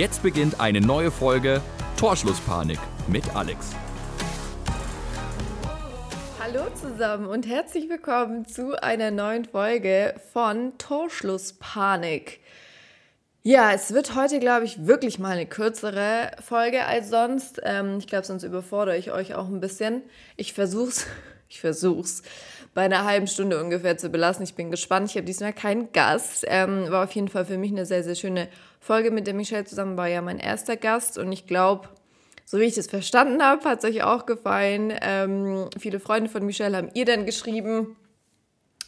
Jetzt beginnt eine neue Folge Torschlusspanik mit Alex. Hallo zusammen und herzlich willkommen zu einer neuen Folge von Torschlusspanik. Ja, es wird heute, glaube ich, wirklich mal eine kürzere Folge als sonst. Ähm, ich glaube, sonst überfordere ich euch auch ein bisschen. Ich versuch's, ich versuch's bei einer halben Stunde ungefähr zu belassen. Ich bin gespannt. Ich habe diesmal keinen Gast. Ähm, war auf jeden Fall für mich eine sehr, sehr schöne Folge mit der Michelle zusammen. War ja mein erster Gast und ich glaube, so wie ich das verstanden habe, hat es euch auch gefallen. Ähm, viele Freunde von Michelle haben ihr dann geschrieben.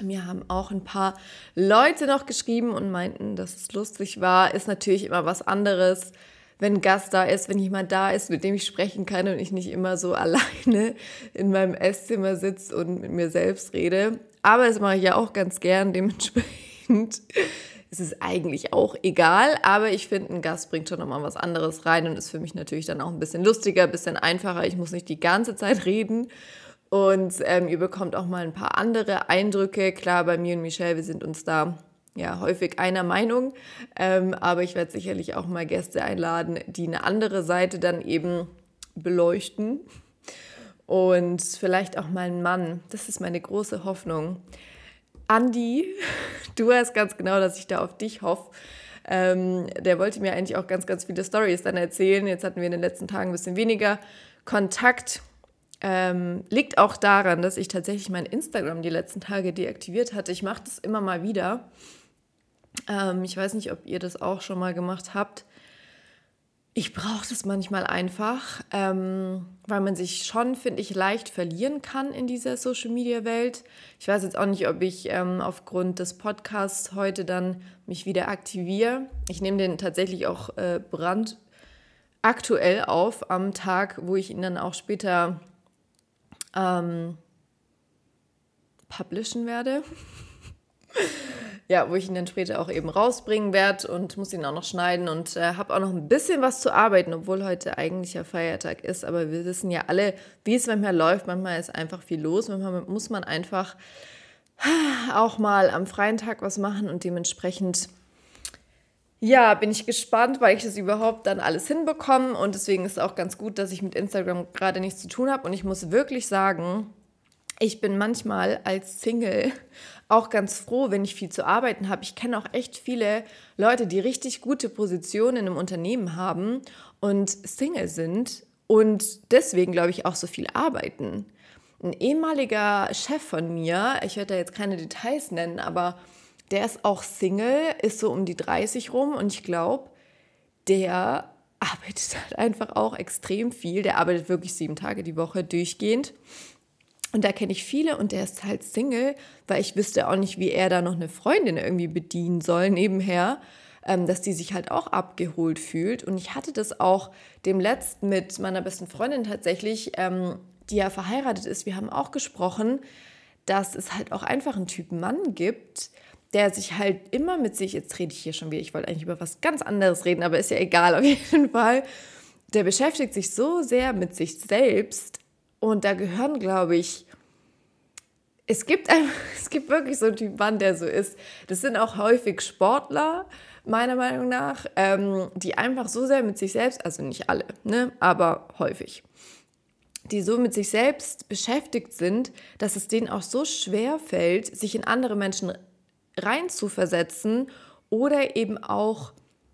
Mir haben auch ein paar Leute noch geschrieben und meinten, dass es lustig war. Ist natürlich immer was anderes, wenn ein Gast da ist, wenn jemand da ist, mit dem ich sprechen kann und ich nicht immer so alleine in meinem Esszimmer sitze und mit mir selbst rede. Aber das mache ich ja auch ganz gern, dementsprechend ist es eigentlich auch egal. Aber ich finde, ein Gast bringt schon nochmal was anderes rein und ist für mich natürlich dann auch ein bisschen lustiger, ein bisschen einfacher. Ich muss nicht die ganze Zeit reden. Und ähm, ihr bekommt auch mal ein paar andere Eindrücke. Klar, bei mir und Michelle, wir sind uns da ja, häufig einer Meinung. Ähm, aber ich werde sicherlich auch mal Gäste einladen, die eine andere Seite dann eben beleuchten. Und vielleicht auch mal einen Mann. Das ist meine große Hoffnung. Andi, du weißt ganz genau, dass ich da auf dich hoffe. Ähm, der wollte mir eigentlich auch ganz, ganz viele Stories dann erzählen. Jetzt hatten wir in den letzten Tagen ein bisschen weniger Kontakt. Ähm, liegt auch daran, dass ich tatsächlich mein Instagram die letzten Tage deaktiviert hatte. Ich mache das immer mal wieder. Ähm, ich weiß nicht, ob ihr das auch schon mal gemacht habt. Ich brauche das manchmal einfach, ähm, weil man sich schon, finde ich, leicht verlieren kann in dieser Social-Media-Welt. Ich weiß jetzt auch nicht, ob ich ähm, aufgrund des Podcasts heute dann mich wieder aktiviere. Ich nehme den tatsächlich auch äh, brandaktuell auf am Tag, wo ich ihn dann auch später ähm, publishen werde. ja, wo ich ihn dann später auch eben rausbringen werde und muss ihn auch noch schneiden und äh, habe auch noch ein bisschen was zu arbeiten, obwohl heute eigentlich ja Feiertag ist. Aber wir wissen ja alle, wie es manchmal läuft. Manchmal ist einfach viel los. Manchmal muss man einfach auch mal am freien Tag was machen und dementsprechend ja, bin ich gespannt, weil ich das überhaupt dann alles hinbekomme und deswegen ist es auch ganz gut, dass ich mit Instagram gerade nichts zu tun habe und ich muss wirklich sagen, ich bin manchmal als Single auch ganz froh, wenn ich viel zu arbeiten habe. Ich kenne auch echt viele Leute, die richtig gute Positionen einem Unternehmen haben und Single sind und deswegen, glaube ich, auch so viel arbeiten. Ein ehemaliger Chef von mir, ich werde da jetzt keine Details nennen, aber der ist auch Single, ist so um die 30 rum und ich glaube, der arbeitet halt einfach auch extrem viel. Der arbeitet wirklich sieben Tage die Woche durchgehend. Und da kenne ich viele und der ist halt Single, weil ich wüsste auch nicht, wie er da noch eine Freundin irgendwie bedienen soll nebenher, ähm, dass die sich halt auch abgeholt fühlt. Und ich hatte das auch dem letzten mit meiner besten Freundin tatsächlich, ähm, die ja verheiratet ist. Wir haben auch gesprochen, dass es halt auch einfach einen Typen Mann gibt, der sich halt immer mit sich, jetzt rede ich hier schon wieder, ich wollte eigentlich über was ganz anderes reden, aber ist ja egal auf jeden Fall, der beschäftigt sich so sehr mit sich selbst und da gehören, glaube ich, es gibt, einfach, es gibt wirklich so einen Typ Mann, der so ist. Das sind auch häufig Sportler, meiner Meinung nach, ähm, die einfach so sehr mit sich selbst, also nicht alle, ne, aber häufig, die so mit sich selbst beschäftigt sind, dass es denen auch so schwer fällt, sich in andere Menschen reinzuversetzen oder eben auch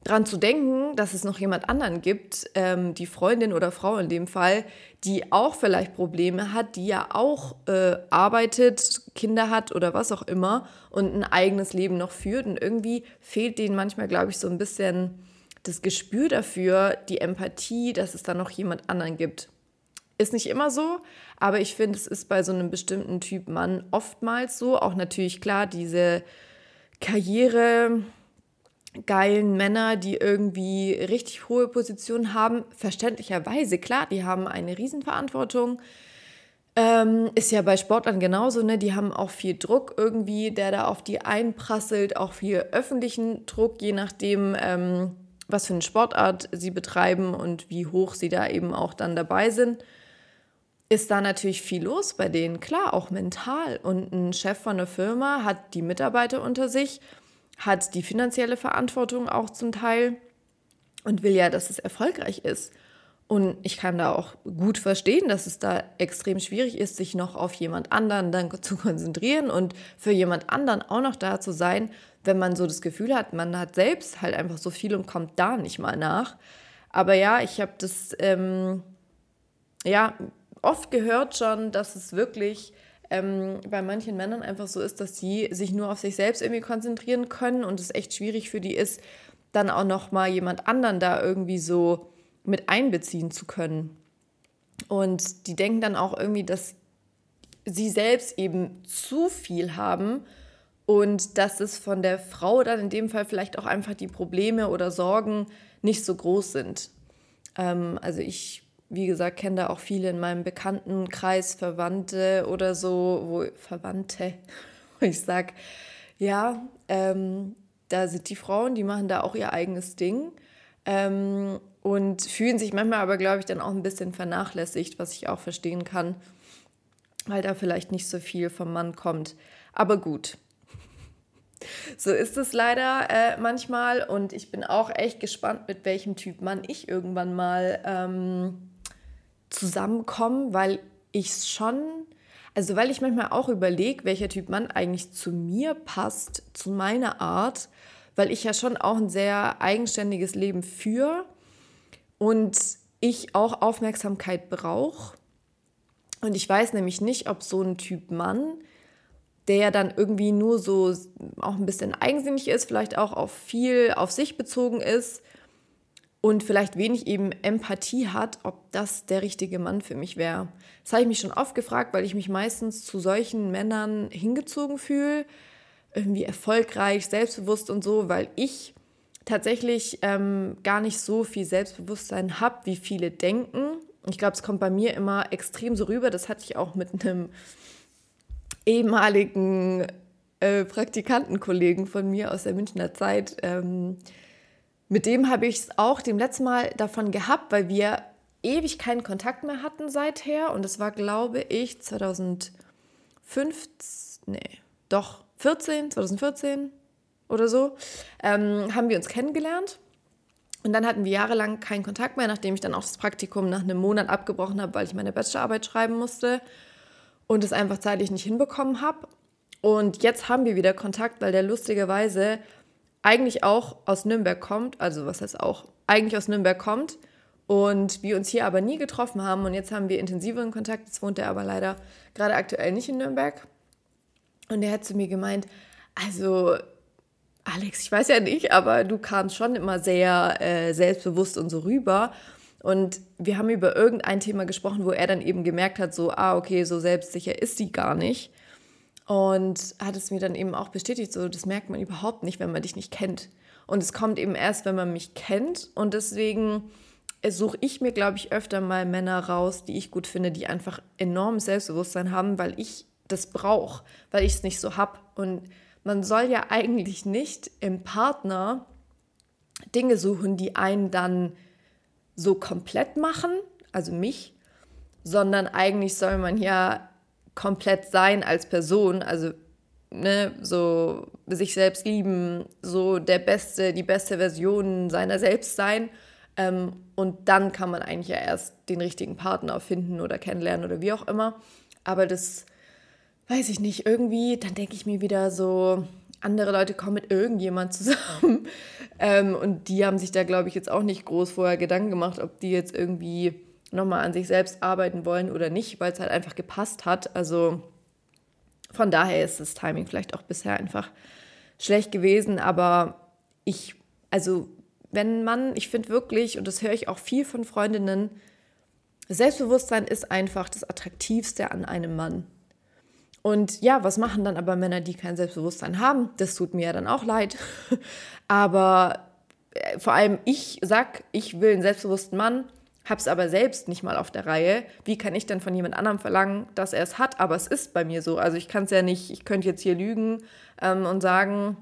dran zu denken, dass es noch jemand anderen gibt, ähm, die Freundin oder Frau in dem Fall, die auch vielleicht Probleme hat, die ja auch äh, arbeitet, Kinder hat oder was auch immer und ein eigenes Leben noch führt. Und irgendwie fehlt denen manchmal, glaube ich, so ein bisschen das Gespür dafür, die Empathie, dass es da noch jemand anderen gibt. Ist nicht immer so, aber ich finde, es ist bei so einem bestimmten Typ Mann oftmals so. Auch natürlich klar, diese Karriere geilen Männer, die irgendwie richtig hohe Positionen haben, verständlicherweise, klar, die haben eine Riesenverantwortung. Ähm, ist ja bei Sportlern genauso, ne? Die haben auch viel Druck irgendwie, der da auf die einprasselt, auch viel öffentlichen Druck, je nachdem, ähm, was für eine Sportart sie betreiben und wie hoch sie da eben auch dann dabei sind ist da natürlich viel los bei denen, klar, auch mental. Und ein Chef von einer Firma hat die Mitarbeiter unter sich, hat die finanzielle Verantwortung auch zum Teil. und will ja, dass es erfolgreich ist. Und ich kann da auch gut verstehen, dass es da extrem schwierig ist, sich noch auf jemand anderen dann zu konzentrieren und für jemand anderen auch noch da zu sein, wenn man so das Gefühl hat, man hat selbst halt einfach so viel und kommt da nicht mal nach. Aber ja, ich habe das ähm, ja oft gehört schon, dass es wirklich ähm, bei manchen Männern einfach so ist, dass sie sich nur auf sich selbst irgendwie konzentrieren können und es echt schwierig für die ist, dann auch noch mal jemand anderen da irgendwie so mit einbeziehen zu können. Und die denken dann auch irgendwie, dass sie selbst eben zu viel haben und dass es von der Frau dann in dem Fall vielleicht auch einfach die Probleme oder Sorgen nicht so groß sind. Ähm, also ich, wie gesagt, kenne da auch viele in meinem Bekanntenkreis, Verwandte oder so, wo Verwandte, wo ich sage, ja, ähm, da sind die Frauen, die machen da auch ihr eigenes Ding ähm, und fühlen sich manchmal aber, glaube ich, dann auch ein bisschen vernachlässigt, was ich auch verstehen kann, weil da vielleicht nicht so viel vom Mann kommt. Aber gut, so ist es leider äh, manchmal und ich bin auch echt gespannt, mit welchem Typ Mann ich irgendwann mal ähm, zusammenkomme, weil ich es schon, also weil ich manchmal auch überlege, welcher Typ Mann eigentlich zu mir passt, zu meiner Art, weil ich ja schon auch ein sehr eigenständiges Leben führe und ich auch Aufmerksamkeit brauche. Und ich weiß nämlich nicht, ob so ein Typ Mann der dann irgendwie nur so auch ein bisschen eigensinnig ist, vielleicht auch auf viel auf sich bezogen ist und vielleicht wenig eben Empathie hat, ob das der richtige Mann für mich wäre. Das habe ich mich schon oft gefragt, weil ich mich meistens zu solchen Männern hingezogen fühle, irgendwie erfolgreich, selbstbewusst und so, weil ich tatsächlich ähm, gar nicht so viel Selbstbewusstsein habe, wie viele denken. Ich glaube, es kommt bei mir immer extrem so rüber. Das hatte ich auch mit einem ehemaligen äh, Praktikantenkollegen von mir aus der Münchner Zeit. Ähm, mit dem habe ich es auch dem letzten Mal davon gehabt, weil wir ewig keinen Kontakt mehr hatten seither. Und es war, glaube ich, 2015, nee, doch, 14, 2014 oder so, ähm, haben wir uns kennengelernt. Und dann hatten wir jahrelang keinen Kontakt mehr, nachdem ich dann auch das Praktikum nach einem Monat abgebrochen habe, weil ich meine Bachelorarbeit schreiben musste und es einfach zeitlich nicht hinbekommen habe. Und jetzt haben wir wieder Kontakt, weil der lustigerweise eigentlich auch aus Nürnberg kommt, also was heißt auch, eigentlich aus Nürnberg kommt und wir uns hier aber nie getroffen haben und jetzt haben wir intensiveren Kontakt. Jetzt wohnt er aber leider gerade aktuell nicht in Nürnberg. Und er hat zu mir gemeint, also Alex, ich weiß ja nicht, aber du kamst schon immer sehr äh, selbstbewusst und so rüber. Und wir haben über irgendein Thema gesprochen, wo er dann eben gemerkt hat, so, ah, okay, so selbstsicher ist sie gar nicht. Und hat es mir dann eben auch bestätigt, so, das merkt man überhaupt nicht, wenn man dich nicht kennt. Und es kommt eben erst, wenn man mich kennt. Und deswegen suche ich mir, glaube ich, öfter mal Männer raus, die ich gut finde, die einfach enormes Selbstbewusstsein haben, weil ich das brauche, weil ich es nicht so habe. Und man soll ja eigentlich nicht im Partner Dinge suchen, die einen dann so komplett machen, also mich, sondern eigentlich soll man ja komplett sein als Person, also ne, so sich selbst lieben, so der beste, die beste Version seiner selbst sein. Ähm, und dann kann man eigentlich ja erst den richtigen Partner finden oder kennenlernen oder wie auch immer. Aber das weiß ich nicht, irgendwie, dann denke ich mir wieder so, andere Leute kommen mit irgendjemand zusammen. Ähm, und die haben sich da, glaube ich, jetzt auch nicht groß vorher Gedanken gemacht, ob die jetzt irgendwie nochmal an sich selbst arbeiten wollen oder nicht, weil es halt einfach gepasst hat. Also von daher ist das Timing vielleicht auch bisher einfach schlecht gewesen. Aber ich, also wenn man, ich finde wirklich, und das höre ich auch viel von Freundinnen, Selbstbewusstsein ist einfach das Attraktivste an einem Mann. Und ja, was machen dann aber Männer, die kein Selbstbewusstsein haben? Das tut mir ja dann auch leid. aber äh, vor allem ich sag, ich will einen selbstbewussten Mann, hab's aber selbst nicht mal auf der Reihe. Wie kann ich denn von jemand anderem verlangen, dass er es hat? Aber es ist bei mir so. Also ich kann es ja nicht, ich könnte jetzt hier lügen ähm, und sagen,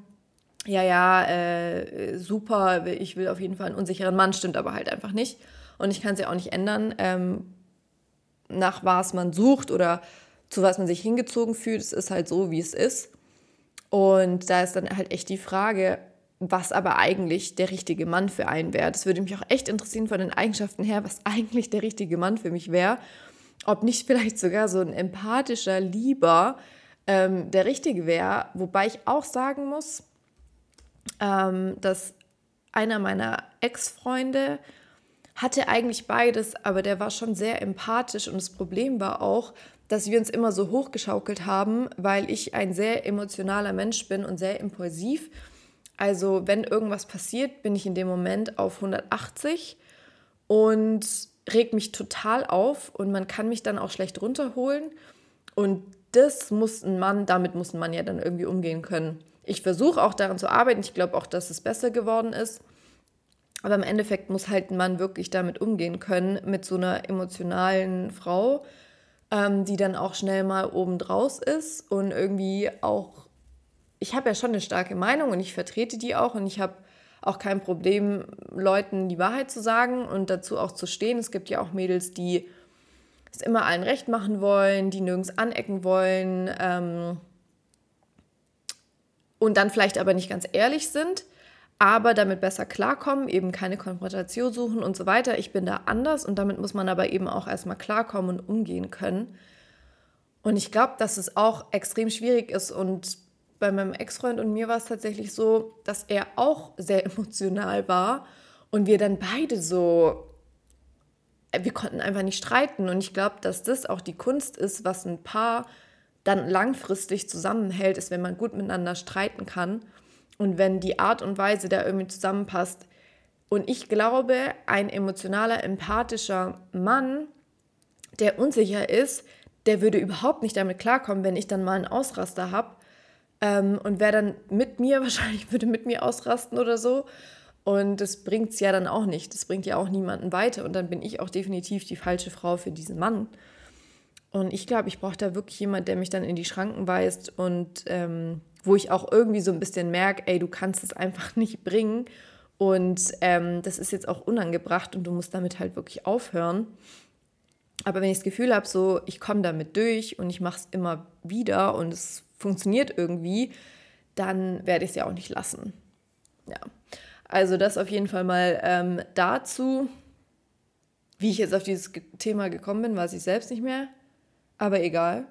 ja, ja, äh, super, ich will auf jeden Fall einen unsicheren Mann, stimmt aber halt einfach nicht. Und ich kann es ja auch nicht ändern, ähm, nach was man sucht oder zu was man sich hingezogen fühlt. Es ist halt so, wie es ist. Und da ist dann halt echt die Frage, was aber eigentlich der richtige Mann für einen wäre. Das würde mich auch echt interessieren von den Eigenschaften her, was eigentlich der richtige Mann für mich wäre. Ob nicht vielleicht sogar so ein empathischer, lieber ähm, der richtige wäre. Wobei ich auch sagen muss, ähm, dass einer meiner Ex-Freunde hatte eigentlich beides, aber der war schon sehr empathisch und das Problem war auch, dass wir uns immer so hochgeschaukelt haben, weil ich ein sehr emotionaler Mensch bin und sehr impulsiv. Also wenn irgendwas passiert, bin ich in dem Moment auf 180 und regt mich total auf und man kann mich dann auch schlecht runterholen. Und das muss ein Mann, damit muss ein Mann ja dann irgendwie umgehen können. Ich versuche auch daran zu arbeiten. Ich glaube auch, dass es besser geworden ist. Aber im Endeffekt muss halt ein Mann wirklich damit umgehen können, mit so einer emotionalen Frau, ähm, die dann auch schnell mal oben draus ist und irgendwie auch, ich habe ja schon eine starke Meinung und ich vertrete die auch und ich habe auch kein Problem, Leuten die Wahrheit zu sagen und dazu auch zu stehen. Es gibt ja auch Mädels, die es immer allen recht machen wollen, die nirgends anecken wollen ähm, und dann vielleicht aber nicht ganz ehrlich sind aber damit besser klarkommen, eben keine Konfrontation suchen und so weiter. Ich bin da anders und damit muss man aber eben auch erstmal klarkommen und umgehen können. Und ich glaube, dass es auch extrem schwierig ist und bei meinem Ex-Freund und mir war es tatsächlich so, dass er auch sehr emotional war und wir dann beide so, äh, wir konnten einfach nicht streiten und ich glaube, dass das auch die Kunst ist, was ein Paar dann langfristig zusammenhält, ist, wenn man gut miteinander streiten kann und wenn die Art und Weise da irgendwie zusammenpasst. Und ich glaube, ein emotionaler, empathischer Mann, der unsicher ist, der würde überhaupt nicht damit klarkommen, wenn ich dann mal einen Ausraster habe. Ähm, und wer dann mit mir, wahrscheinlich würde mit mir ausrasten oder so. Und das bringt es ja dann auch nicht. Das bringt ja auch niemanden weiter. Und dann bin ich auch definitiv die falsche Frau für diesen Mann. Und ich glaube, ich brauche da wirklich jemanden, der mich dann in die Schranken weist und ähm, wo ich auch irgendwie so ein bisschen merke, ey, du kannst es einfach nicht bringen und ähm, das ist jetzt auch unangebracht und du musst damit halt wirklich aufhören. Aber wenn ich das Gefühl habe, so ich komme damit durch und ich mache es immer wieder und es funktioniert irgendwie, dann werde ich es ja auch nicht lassen. Ja, also das auf jeden Fall mal ähm, dazu. Wie ich jetzt auf dieses Thema gekommen bin, weiß ich selbst nicht mehr aber egal.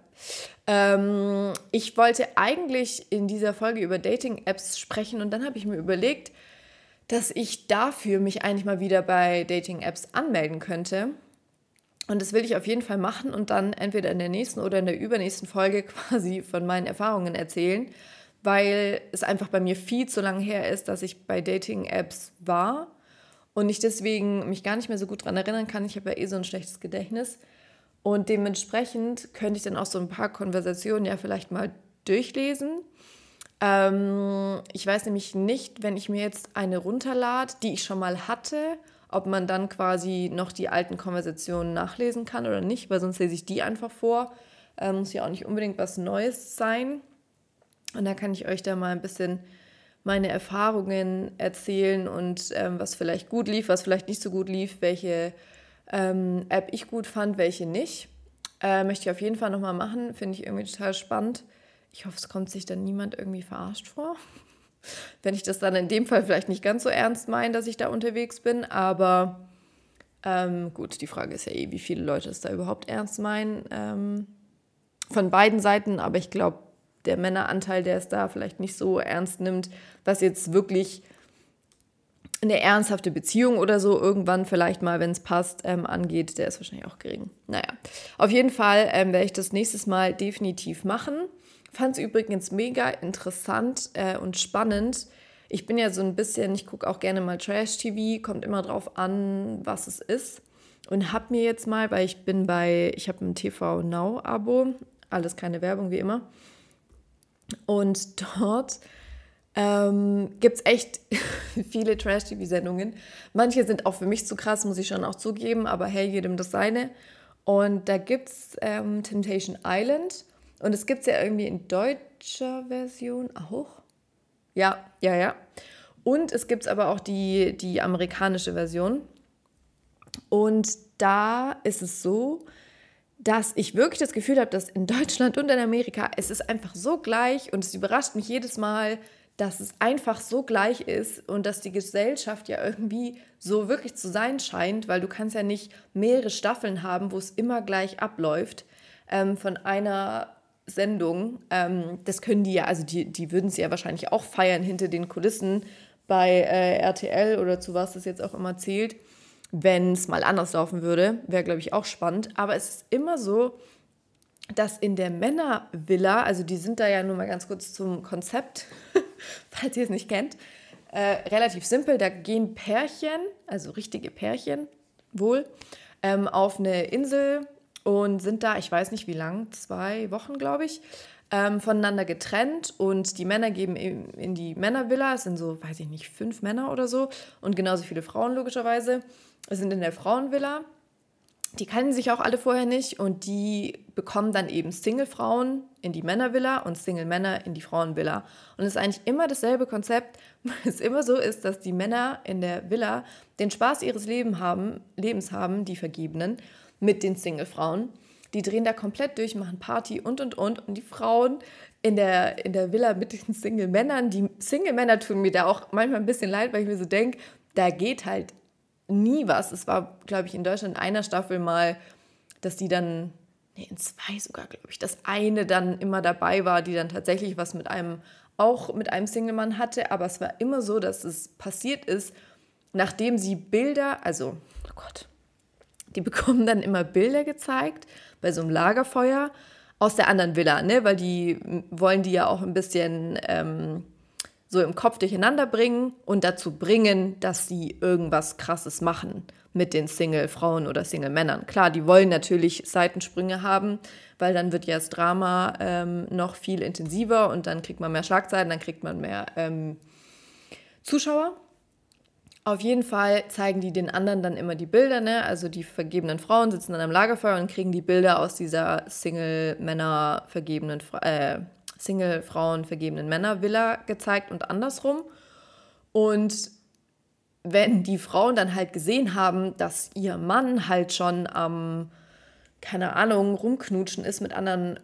Ähm, ich wollte eigentlich in dieser Folge über Dating-Apps sprechen und dann habe ich mir überlegt, dass ich dafür mich eigentlich mal wieder bei Dating-Apps anmelden könnte. Und das will ich auf jeden Fall machen und dann entweder in der nächsten oder in der übernächsten Folge quasi von meinen Erfahrungen erzählen, weil es einfach bei mir viel zu lange her ist, dass ich bei Dating-Apps war und ich deswegen mich gar nicht mehr so gut daran erinnern kann. Ich habe ja eh so ein schlechtes Gedächtnis. Und dementsprechend könnte ich dann auch so ein paar Konversationen ja vielleicht mal durchlesen. Ähm, ich weiß nämlich nicht, wenn ich mir jetzt eine runterlade, die ich schon mal hatte, ob man dann quasi noch die alten Konversationen nachlesen kann oder nicht, weil sonst lese ich die einfach vor. Äh, muss ja auch nicht unbedingt was Neues sein. Und da kann ich euch da mal ein bisschen meine Erfahrungen erzählen und ähm, was vielleicht gut lief, was vielleicht nicht so gut lief, welche ähm, App ich gut fand, welche nicht. Äh, möchte ich auf jeden Fall nochmal machen, finde ich irgendwie total spannend. Ich hoffe, es kommt sich dann niemand irgendwie verarscht vor. Wenn ich das dann in dem Fall vielleicht nicht ganz so ernst meine, dass ich da unterwegs bin, aber ähm, gut, die Frage ist ja eh, wie viele Leute es da überhaupt ernst meinen. Ähm, von beiden Seiten, aber ich glaube, der Männeranteil, der es da vielleicht nicht so ernst nimmt, was jetzt wirklich eine ernsthafte Beziehung oder so irgendwann vielleicht mal, wenn es passt, ähm, angeht, der ist wahrscheinlich auch gering. Naja, auf jeden Fall ähm, werde ich das nächstes Mal definitiv machen. Fand es übrigens mega interessant äh, und spannend. Ich bin ja so ein bisschen, ich gucke auch gerne mal Trash-TV, kommt immer drauf an, was es ist. Und habe mir jetzt mal, weil ich bin bei, ich habe ein TV Now-Abo, alles keine Werbung wie immer. Und dort ähm, gibt es echt viele Trash-TV-Sendungen. Manche sind auch für mich zu krass, muss ich schon auch zugeben, aber hey, jedem das seine. Und da gibt es ähm, Temptation Island und es gibt es ja irgendwie in deutscher Version auch. Ja, ja, ja. Und es gibt aber auch die, die amerikanische Version. Und da ist es so, dass ich wirklich das Gefühl habe, dass in Deutschland und in Amerika es ist einfach so gleich und es überrascht mich jedes Mal, dass es einfach so gleich ist und dass die Gesellschaft ja irgendwie so wirklich zu sein scheint, weil du kannst ja nicht mehrere Staffeln haben, wo es immer gleich abläuft ähm, von einer Sendung. Ähm, das können die ja, also die, die würden sie ja wahrscheinlich auch feiern hinter den Kulissen bei äh, RTL oder zu was das jetzt auch immer zählt, wenn es mal anders laufen würde. Wäre, glaube ich, auch spannend. Aber es ist immer so, dass in der Männervilla, also die sind da ja nur mal ganz kurz zum Konzept, falls ihr es nicht kennt, äh, relativ simpel. Da gehen Pärchen, also richtige Pärchen wohl, ähm, auf eine Insel und sind da, ich weiß nicht wie lang, zwei Wochen, glaube ich, ähm, voneinander getrennt und die Männer geben in die Männervilla, es sind so, weiß ich nicht, fünf Männer oder so und genauso viele Frauen logischerweise, sind in der Frauenvilla. Die kennen sich auch alle vorher nicht und die bekommen dann eben Single-Frauen in die Männervilla und Single-Männer in die Frauenvilla. Und es ist eigentlich immer dasselbe Konzept, weil es immer so ist, dass die Männer in der Villa den Spaß ihres Lebens haben, Lebens haben, die Vergebenen, mit den Single-Frauen. Die drehen da komplett durch, machen Party und und und. Und die Frauen in der, in der Villa mit den Single-Männern, die Single-Männer tun mir da auch manchmal ein bisschen leid, weil ich mir so denke, da geht halt nie was. Es war, glaube ich, in Deutschland in einer Staffel mal, dass die dann, nee, in zwei sogar, glaube ich, dass eine dann immer dabei war, die dann tatsächlich was mit einem, auch mit einem Single-Mann hatte. Aber es war immer so, dass es passiert ist, nachdem sie Bilder, also, oh Gott, die bekommen dann immer Bilder gezeigt bei so einem Lagerfeuer aus der anderen Villa, ne? Weil die wollen die ja auch ein bisschen ähm, so im Kopf durcheinander bringen und dazu bringen, dass sie irgendwas Krasses machen mit den Single-Frauen oder Single-Männern. Klar, die wollen natürlich Seitensprünge haben, weil dann wird ja das Drama ähm, noch viel intensiver und dann kriegt man mehr Schlagzeilen, dann kriegt man mehr ähm, Zuschauer. Auf jeden Fall zeigen die den anderen dann immer die Bilder, ne? Also die vergebenen Frauen sitzen dann am Lagerfeuer und kriegen die Bilder aus dieser Single-Männer vergebenen, äh, Single-Frauen vergebenen Männer-Villa gezeigt und andersrum. Und wenn die Frauen dann halt gesehen haben, dass ihr Mann halt schon am, keine Ahnung, rumknutschen ist mit anderen,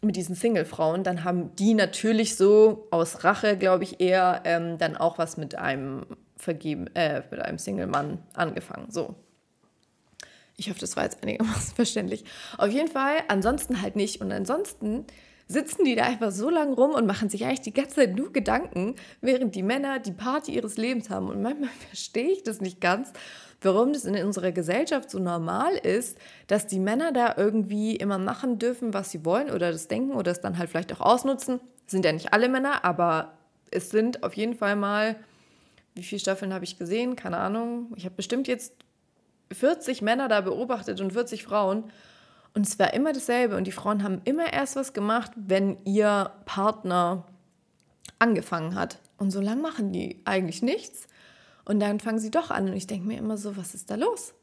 mit diesen Single-Frauen, dann haben die natürlich so aus Rache, glaube ich, eher ähm, dann auch was mit einem vergeben, äh, mit einem Single-Mann angefangen. So. Ich hoffe, das war jetzt einigermaßen verständlich. Auf jeden Fall, ansonsten halt nicht. Und ansonsten sitzen die da einfach so lange rum und machen sich eigentlich die ganze Zeit nur Gedanken, während die Männer die Party ihres Lebens haben. Und manchmal verstehe ich das nicht ganz, warum das in unserer Gesellschaft so normal ist, dass die Männer da irgendwie immer machen dürfen, was sie wollen oder das denken oder es dann halt vielleicht auch ausnutzen. Das sind ja nicht alle Männer, aber es sind auf jeden Fall mal, wie viele Staffeln habe ich gesehen? Keine Ahnung. Ich habe bestimmt jetzt 40 Männer da beobachtet und 40 Frauen. Und es war immer dasselbe. Und die Frauen haben immer erst was gemacht, wenn ihr Partner angefangen hat. Und so lange machen die eigentlich nichts. Und dann fangen sie doch an. Und ich denke mir immer so, was ist da los?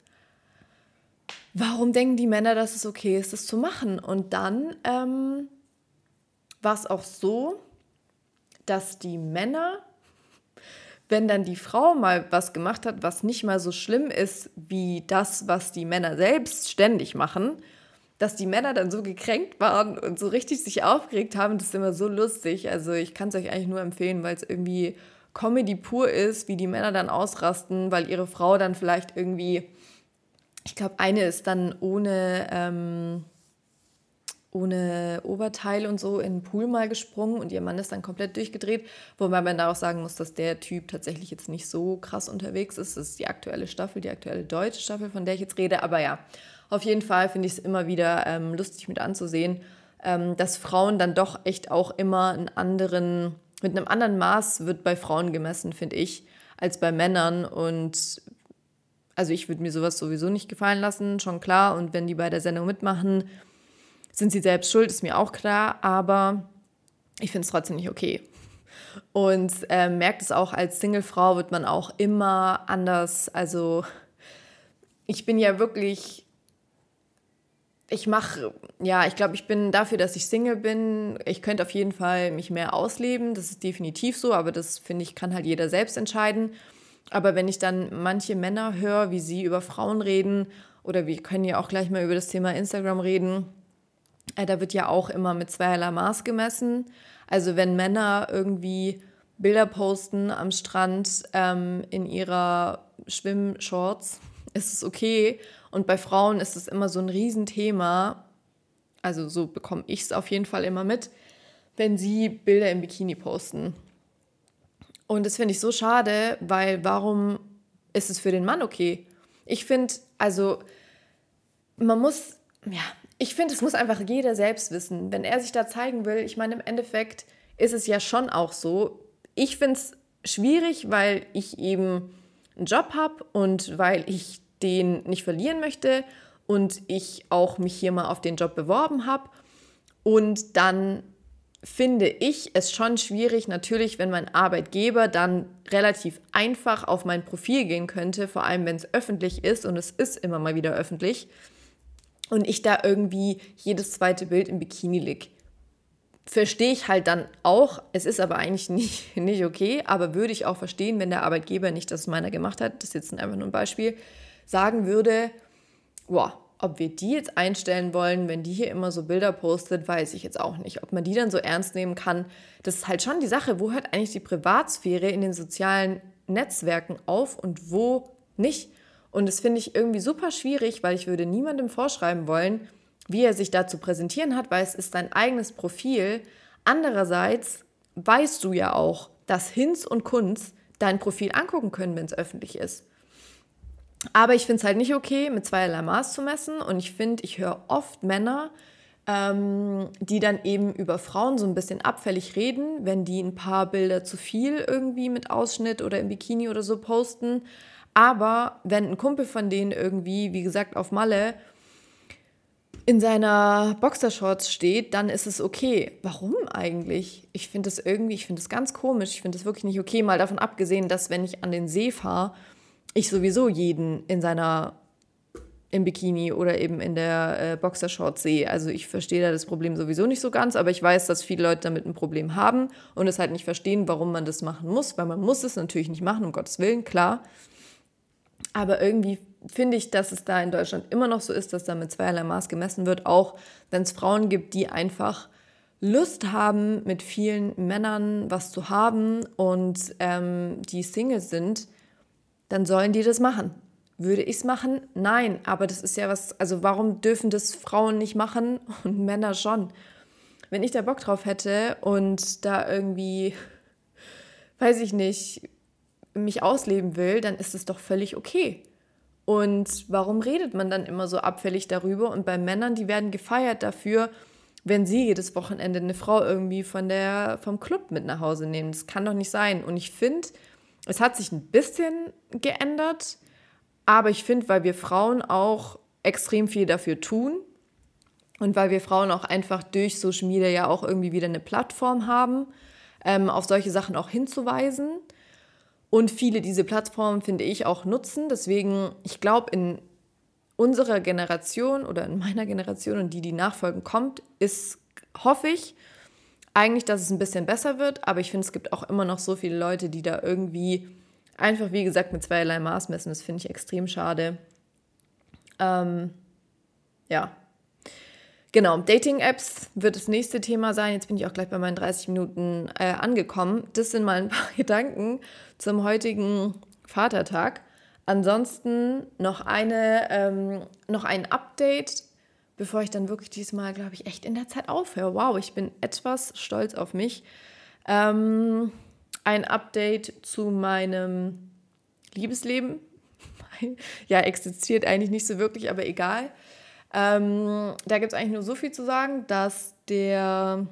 Warum denken die Männer, dass es okay ist, das zu machen? Und dann ähm, war es auch so, dass die Männer, wenn dann die Frau mal was gemacht hat, was nicht mal so schlimm ist wie das, was die Männer selbst ständig machen, dass die Männer dann so gekränkt waren und so richtig sich aufgeregt haben, das ist immer so lustig. Also ich kann es euch eigentlich nur empfehlen, weil es irgendwie Comedy pur ist, wie die Männer dann ausrasten, weil ihre Frau dann vielleicht irgendwie, ich glaube, eine ist dann ohne, ähm, ohne Oberteil und so in den Pool mal gesprungen und ihr Mann ist dann komplett durchgedreht. Wobei man da auch sagen muss, dass der Typ tatsächlich jetzt nicht so krass unterwegs ist. Das ist die aktuelle Staffel, die aktuelle deutsche Staffel, von der ich jetzt rede. Aber ja, auf jeden Fall finde ich es immer wieder ähm, lustig mit anzusehen, ähm, dass Frauen dann doch echt auch immer einen anderen, mit einem anderen Maß wird bei Frauen gemessen, finde ich, als bei Männern. Und also ich würde mir sowas sowieso nicht gefallen lassen, schon klar. Und wenn die bei der Sendung mitmachen, sind sie selbst schuld, ist mir auch klar. Aber ich finde es trotzdem nicht okay. Und äh, merkt es auch, als Singlefrau wird man auch immer anders. Also ich bin ja wirklich ich mache, ja, ich glaube, ich bin dafür, dass ich Single bin. Ich könnte auf jeden Fall mich mehr ausleben. Das ist definitiv so, aber das finde ich, kann halt jeder selbst entscheiden. Aber wenn ich dann manche Männer höre, wie sie über Frauen reden, oder wir können ja auch gleich mal über das Thema Instagram reden, da wird ja auch immer mit zweierlei Maß gemessen. Also wenn Männer irgendwie Bilder posten am Strand ähm, in ihrer Schwimmshorts, ist es okay. Und bei Frauen ist es immer so ein Riesenthema. Also so bekomme ich es auf jeden Fall immer mit, wenn sie Bilder im Bikini posten. Und das finde ich so schade, weil warum ist es für den Mann okay? Ich finde, also man muss, ja, ich finde, es muss einfach jeder selbst wissen. Wenn er sich da zeigen will, ich meine, im Endeffekt ist es ja schon auch so. Ich finde es schwierig, weil ich eben einen Job habe und weil ich den nicht verlieren möchte und ich auch mich hier mal auf den Job beworben habe. Und dann finde ich es schon schwierig, natürlich, wenn mein Arbeitgeber dann relativ einfach auf mein Profil gehen könnte, vor allem wenn es öffentlich ist und es ist immer mal wieder öffentlich und ich da irgendwie jedes zweite Bild im Bikini lieg. Verstehe ich halt dann auch, es ist aber eigentlich nicht, nicht okay, aber würde ich auch verstehen, wenn der Arbeitgeber nicht das meiner gemacht hat, das ist jetzt einfach nur ein Beispiel, sagen würde, boah, ob wir die jetzt einstellen wollen, wenn die hier immer so Bilder postet, weiß ich jetzt auch nicht. Ob man die dann so ernst nehmen kann, das ist halt schon die Sache, wo hört eigentlich die Privatsphäre in den sozialen Netzwerken auf und wo nicht. Und das finde ich irgendwie super schwierig, weil ich würde niemandem vorschreiben wollen, wie er sich da zu präsentieren hat, weil es ist dein eigenes Profil. Andererseits weißt du ja auch, dass Hinz und Kunz dein Profil angucken können, wenn es öffentlich ist. Aber ich finde es halt nicht okay, mit zweierlei Maß zu messen. Und ich finde, ich höre oft Männer, ähm, die dann eben über Frauen so ein bisschen abfällig reden, wenn die ein paar Bilder zu viel irgendwie mit Ausschnitt oder im Bikini oder so posten. Aber wenn ein Kumpel von denen irgendwie, wie gesagt, auf Malle in seiner Boxershorts steht, dann ist es okay. Warum eigentlich? Ich finde das irgendwie, ich finde das ganz komisch. Ich finde das wirklich nicht okay. Mal davon abgesehen, dass wenn ich an den See fahre, ich sowieso jeden in seiner im Bikini oder eben in der äh, Boxershorts sehe. Also ich verstehe da das Problem sowieso nicht so ganz, aber ich weiß, dass viele Leute damit ein Problem haben und es halt nicht verstehen, warum man das machen muss, weil man muss es natürlich nicht machen, um Gottes Willen, klar. Aber irgendwie finde ich, dass es da in Deutschland immer noch so ist, dass da mit zweierlei Maß gemessen wird, auch wenn es Frauen gibt, die einfach Lust haben, mit vielen Männern was zu haben und ähm, die Single sind dann sollen die das machen. Würde ich es machen? Nein, aber das ist ja was, also warum dürfen das Frauen nicht machen und Männer schon? Wenn ich da Bock drauf hätte und da irgendwie, weiß ich nicht, mich ausleben will, dann ist es doch völlig okay. Und warum redet man dann immer so abfällig darüber? Und bei Männern, die werden gefeiert dafür, wenn sie jedes Wochenende eine Frau irgendwie von der, vom Club mit nach Hause nehmen. Das kann doch nicht sein. Und ich finde, es hat sich ein bisschen geändert, aber ich finde, weil wir Frauen auch extrem viel dafür tun und weil wir Frauen auch einfach durch Social Media ja auch irgendwie wieder eine Plattform haben, ähm, auf solche Sachen auch hinzuweisen. Und viele diese Plattformen, finde ich, auch nutzen. Deswegen, ich glaube, in unserer Generation oder in meiner Generation und die, die nachfolgen, kommt, ist, hoffe ich, eigentlich, dass es ein bisschen besser wird, aber ich finde, es gibt auch immer noch so viele Leute, die da irgendwie einfach, wie gesagt, mit zweierlei Maß messen. Das finde ich extrem schade. Ähm, ja. Genau, Dating-Apps wird das nächste Thema sein. Jetzt bin ich auch gleich bei meinen 30 Minuten äh, angekommen. Das sind mal ein paar Gedanken zum heutigen Vatertag. Ansonsten noch, eine, ähm, noch ein Update bevor ich dann wirklich diesmal, glaube ich, echt in der Zeit aufhöre. Wow, ich bin etwas stolz auf mich. Ähm, ein Update zu meinem Liebesleben. ja, existiert eigentlich nicht so wirklich, aber egal. Ähm, da gibt es eigentlich nur so viel zu sagen, dass der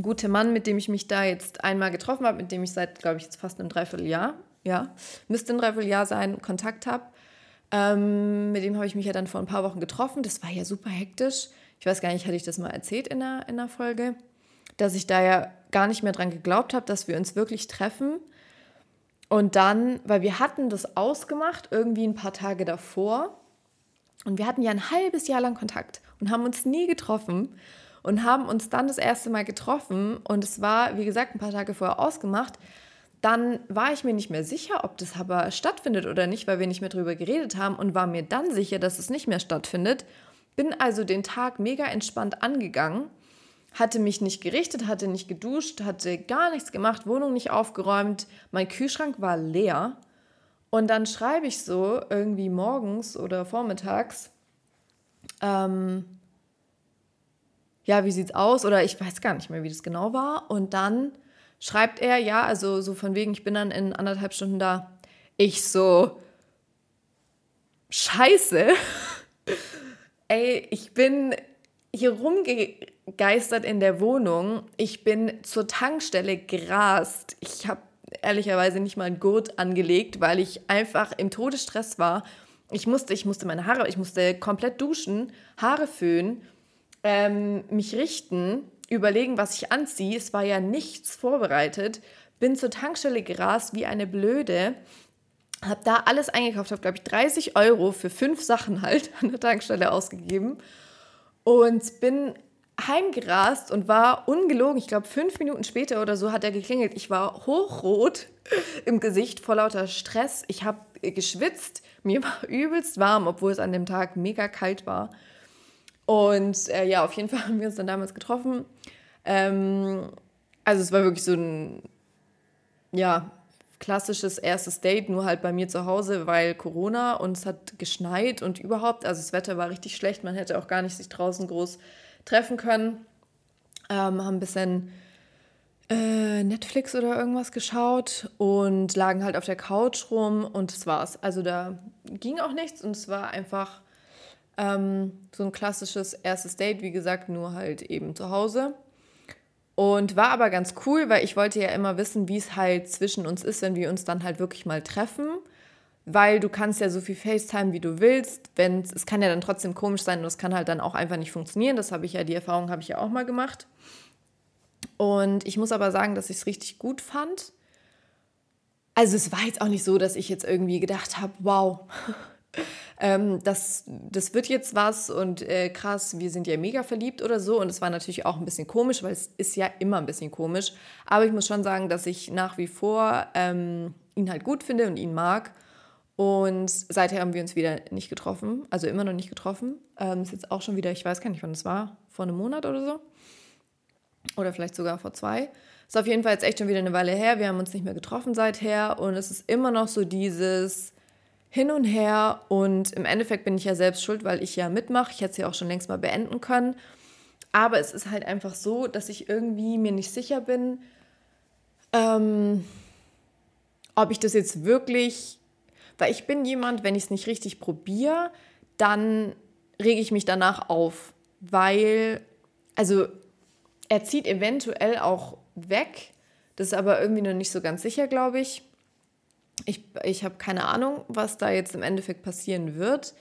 gute Mann, mit dem ich mich da jetzt einmal getroffen habe, mit dem ich seit, glaube ich, jetzt fast einem Dreivierteljahr, ja, müsste ein Dreivierteljahr sein, Kontakt habe, ähm, mit dem habe ich mich ja dann vor ein paar Wochen getroffen. Das war ja super hektisch. Ich weiß gar nicht, hatte ich das mal erzählt in der, in der Folge, dass ich da ja gar nicht mehr dran geglaubt habe, dass wir uns wirklich treffen. Und dann, weil wir hatten das ausgemacht, irgendwie ein paar Tage davor. Und wir hatten ja ein halbes Jahr lang Kontakt und haben uns nie getroffen und haben uns dann das erste Mal getroffen. Und es war, wie gesagt, ein paar Tage vorher ausgemacht dann war ich mir nicht mehr sicher, ob das aber stattfindet oder nicht, weil wir nicht mehr drüber geredet haben und war mir dann sicher, dass es nicht mehr stattfindet. Bin also den Tag mega entspannt angegangen, hatte mich nicht gerichtet, hatte nicht geduscht, hatte gar nichts gemacht, Wohnung nicht aufgeräumt, mein Kühlschrank war leer. Und dann schreibe ich so irgendwie morgens oder vormittags, ähm, ja, wie sieht's aus? Oder ich weiß gar nicht mehr, wie das genau war. Und dann schreibt er, ja, also so von wegen, ich bin dann in anderthalb Stunden da. Ich so, scheiße. Ey, ich bin hier rumgegeistert in der Wohnung. Ich bin zur Tankstelle gerast. Ich habe ehrlicherweise nicht mal einen Gurt angelegt, weil ich einfach im Todesstress war. Ich musste, ich musste meine Haare, ich musste komplett duschen, Haare föhnen ähm, mich richten, überlegen, was ich anziehe. Es war ja nichts vorbereitet. Bin zur Tankstelle gerast wie eine Blöde. Habe da alles eingekauft, habe, glaube ich, 30 Euro für fünf Sachen halt an der Tankstelle ausgegeben. Und bin heimgerast und war ungelogen, ich glaube fünf Minuten später oder so hat er geklingelt. Ich war hochrot im Gesicht vor lauter Stress. Ich habe geschwitzt, mir war übelst warm, obwohl es an dem Tag mega kalt war. Und äh, ja, auf jeden Fall haben wir uns dann damals getroffen. Ähm, also es war wirklich so ein, ja, klassisches erstes Date, nur halt bei mir zu Hause, weil Corona und es hat geschneit und überhaupt, also das Wetter war richtig schlecht, man hätte auch gar nicht sich draußen groß treffen können. Ähm, haben ein bisschen äh, Netflix oder irgendwas geschaut und lagen halt auf der Couch rum und das war's. Also da ging auch nichts und es war einfach ähm, so ein klassisches erstes Date, wie gesagt, nur halt eben zu Hause. Und war aber ganz cool, weil ich wollte ja immer wissen, wie es halt zwischen uns ist, wenn wir uns dann halt wirklich mal treffen. Weil du kannst ja so viel FaceTime, wie du willst. Wenn's, es kann ja dann trotzdem komisch sein und es kann halt dann auch einfach nicht funktionieren. Das habe ich ja, die Erfahrung habe ich ja auch mal gemacht. Und ich muss aber sagen, dass ich es richtig gut fand. Also es war jetzt auch nicht so, dass ich jetzt irgendwie gedacht habe, wow, ähm, das, das wird jetzt was und äh, krass, wir sind ja mega verliebt oder so. Und es war natürlich auch ein bisschen komisch, weil es ist ja immer ein bisschen komisch. Aber ich muss schon sagen, dass ich nach wie vor ähm, ihn halt gut finde und ihn mag. Und seither haben wir uns wieder nicht getroffen, also immer noch nicht getroffen. Ähm, ist jetzt auch schon wieder, ich weiß gar nicht, wann das war, vor einem Monat oder so. Oder vielleicht sogar vor zwei. Ist auf jeden Fall jetzt echt schon wieder eine Weile her. Wir haben uns nicht mehr getroffen seither. Und es ist immer noch so dieses, hin und her und im Endeffekt bin ich ja selbst schuld, weil ich ja mitmache. Ich hätte es ja auch schon längst mal beenden können. Aber es ist halt einfach so, dass ich irgendwie mir nicht sicher bin, ähm, ob ich das jetzt wirklich, weil ich bin jemand, wenn ich es nicht richtig probiere, dann rege ich mich danach auf, weil, also er zieht eventuell auch weg, das ist aber irgendwie noch nicht so ganz sicher, glaube ich ich, ich habe keine Ahnung, was da jetzt im Endeffekt passieren wird.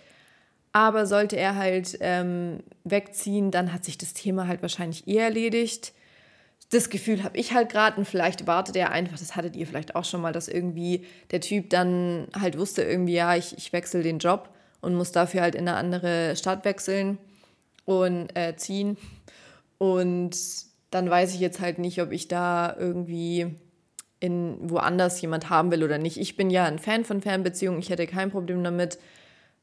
Aber sollte er halt ähm, wegziehen, dann hat sich das Thema halt wahrscheinlich eh erledigt. Das Gefühl habe ich halt gerade und vielleicht wartet er einfach, das hattet ihr vielleicht auch schon mal, dass irgendwie der Typ dann halt wusste irgendwie, ja, ich, ich wechsle den Job und muss dafür halt in eine andere Stadt wechseln und äh, ziehen. Und dann weiß ich jetzt halt nicht, ob ich da irgendwie in woanders jemand haben will oder nicht. Ich bin ja ein Fan von Fernbeziehungen, ich hätte kein Problem damit.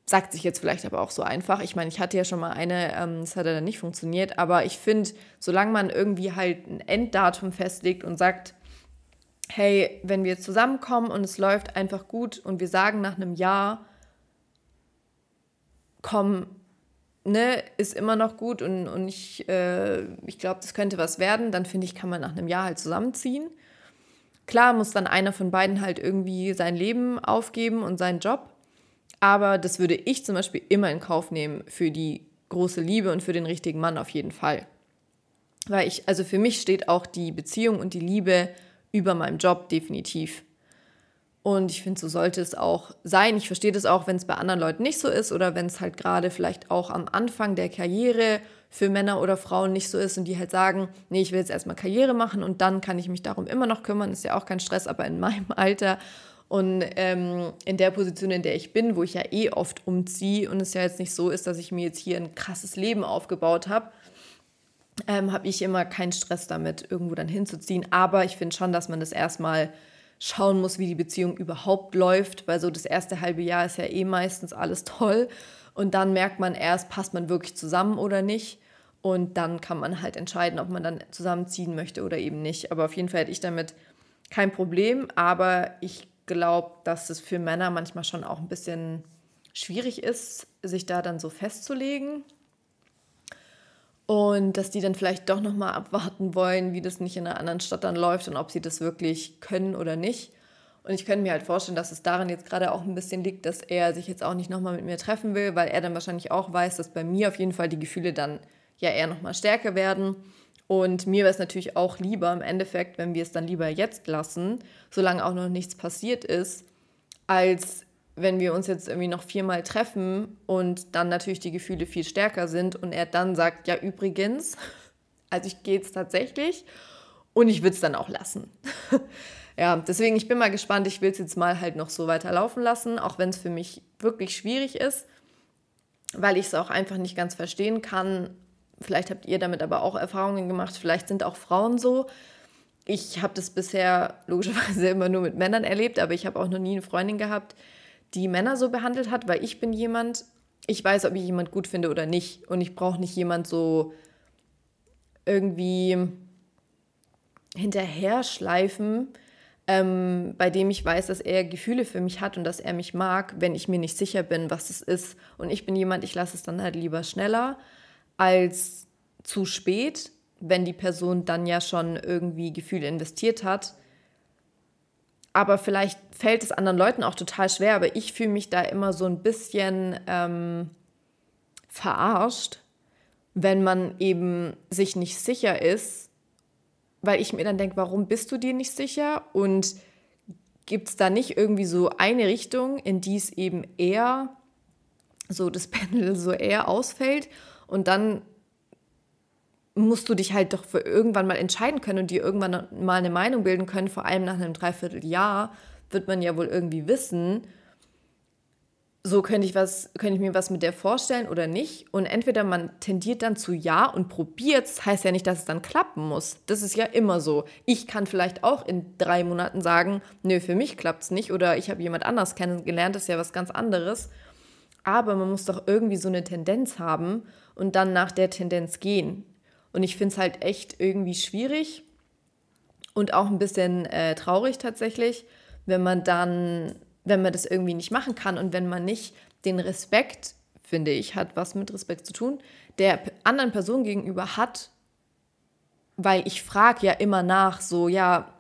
Sagt sich jetzt vielleicht aber auch so einfach. Ich meine, ich hatte ja schon mal eine, ähm, das hat ja dann nicht funktioniert, aber ich finde, solange man irgendwie halt ein Enddatum festlegt und sagt, hey, wenn wir zusammenkommen und es läuft einfach gut und wir sagen nach einem Jahr, komm, ne, ist immer noch gut und, und ich, äh, ich glaube, das könnte was werden, dann finde ich, kann man nach einem Jahr halt zusammenziehen. Klar muss dann einer von beiden halt irgendwie sein Leben aufgeben und seinen Job. Aber das würde ich zum Beispiel immer in Kauf nehmen für die große Liebe und für den richtigen Mann auf jeden Fall. Weil ich, also für mich steht auch die Beziehung und die Liebe über meinem Job definitiv. Und ich finde, so sollte es auch sein. Ich verstehe das auch, wenn es bei anderen Leuten nicht so ist oder wenn es halt gerade vielleicht auch am Anfang der Karriere für Männer oder Frauen nicht so ist und die halt sagen, nee, ich will jetzt erstmal Karriere machen und dann kann ich mich darum immer noch kümmern, ist ja auch kein Stress, aber in meinem Alter und ähm, in der Position, in der ich bin, wo ich ja eh oft umziehe und es ja jetzt nicht so ist, dass ich mir jetzt hier ein krasses Leben aufgebaut habe, ähm, habe ich immer keinen Stress damit, irgendwo dann hinzuziehen. Aber ich finde schon, dass man das erstmal schauen muss, wie die Beziehung überhaupt läuft, weil so das erste halbe Jahr ist ja eh meistens alles toll und dann merkt man erst, passt man wirklich zusammen oder nicht. Und dann kann man halt entscheiden, ob man dann zusammenziehen möchte oder eben nicht. Aber auf jeden Fall hätte ich damit kein Problem. Aber ich glaube, dass es für Männer manchmal schon auch ein bisschen schwierig ist, sich da dann so festzulegen. Und dass die dann vielleicht doch nochmal abwarten wollen, wie das nicht in einer anderen Stadt dann läuft und ob sie das wirklich können oder nicht. Und ich könnte mir halt vorstellen, dass es daran jetzt gerade auch ein bisschen liegt, dass er sich jetzt auch nicht nochmal mit mir treffen will, weil er dann wahrscheinlich auch weiß, dass bei mir auf jeden Fall die Gefühle dann ja eher nochmal stärker werden. Und mir wäre es natürlich auch lieber im Endeffekt, wenn wir es dann lieber jetzt lassen, solange auch noch nichts passiert ist, als wenn wir uns jetzt irgendwie noch viermal treffen und dann natürlich die Gefühle viel stärker sind und er dann sagt, ja übrigens, also ich gehe jetzt tatsächlich und ich würde es dann auch lassen. ja, deswegen, ich bin mal gespannt, ich will es jetzt mal halt noch so weiterlaufen lassen, auch wenn es für mich wirklich schwierig ist, weil ich es auch einfach nicht ganz verstehen kann, Vielleicht habt ihr damit aber auch Erfahrungen gemacht. Vielleicht sind auch Frauen so. Ich habe das bisher logischerweise immer nur mit Männern erlebt, aber ich habe auch noch nie eine Freundin gehabt, die Männer so behandelt hat, weil ich bin jemand, ich weiß, ob ich jemand gut finde oder nicht. Und ich brauche nicht jemand so irgendwie hinterher schleifen, ähm, bei dem ich weiß, dass er Gefühle für mich hat und dass er mich mag, wenn ich mir nicht sicher bin, was es ist. Und ich bin jemand, ich lasse es dann halt lieber schneller als zu spät, wenn die Person dann ja schon irgendwie Gefühle investiert hat. Aber vielleicht fällt es anderen Leuten auch total schwer, aber ich fühle mich da immer so ein bisschen ähm, verarscht, wenn man eben sich nicht sicher ist, weil ich mir dann denke, warum bist du dir nicht sicher? Und gibt es da nicht irgendwie so eine Richtung, in die es eben eher so das Pendel so eher ausfällt und dann musst du dich halt doch für irgendwann mal entscheiden können und dir irgendwann mal eine Meinung bilden können. Vor allem nach einem Dreivierteljahr wird man ja wohl irgendwie wissen, so könnte ich, was, könnte ich mir was mit der vorstellen oder nicht. Und entweder man tendiert dann zu Ja und probiert es, heißt ja nicht, dass es dann klappen muss. Das ist ja immer so. Ich kann vielleicht auch in drei Monaten sagen, nö, für mich klappt es nicht oder ich habe jemand anders kennengelernt, das ist ja was ganz anderes. Aber man muss doch irgendwie so eine Tendenz haben und dann nach der Tendenz gehen. Und ich finde es halt echt irgendwie schwierig und auch ein bisschen äh, traurig tatsächlich, wenn man dann, wenn man das irgendwie nicht machen kann und wenn man nicht den Respekt, finde ich, hat was mit Respekt zu tun, der anderen Person gegenüber hat, weil ich frage ja immer nach, so, ja,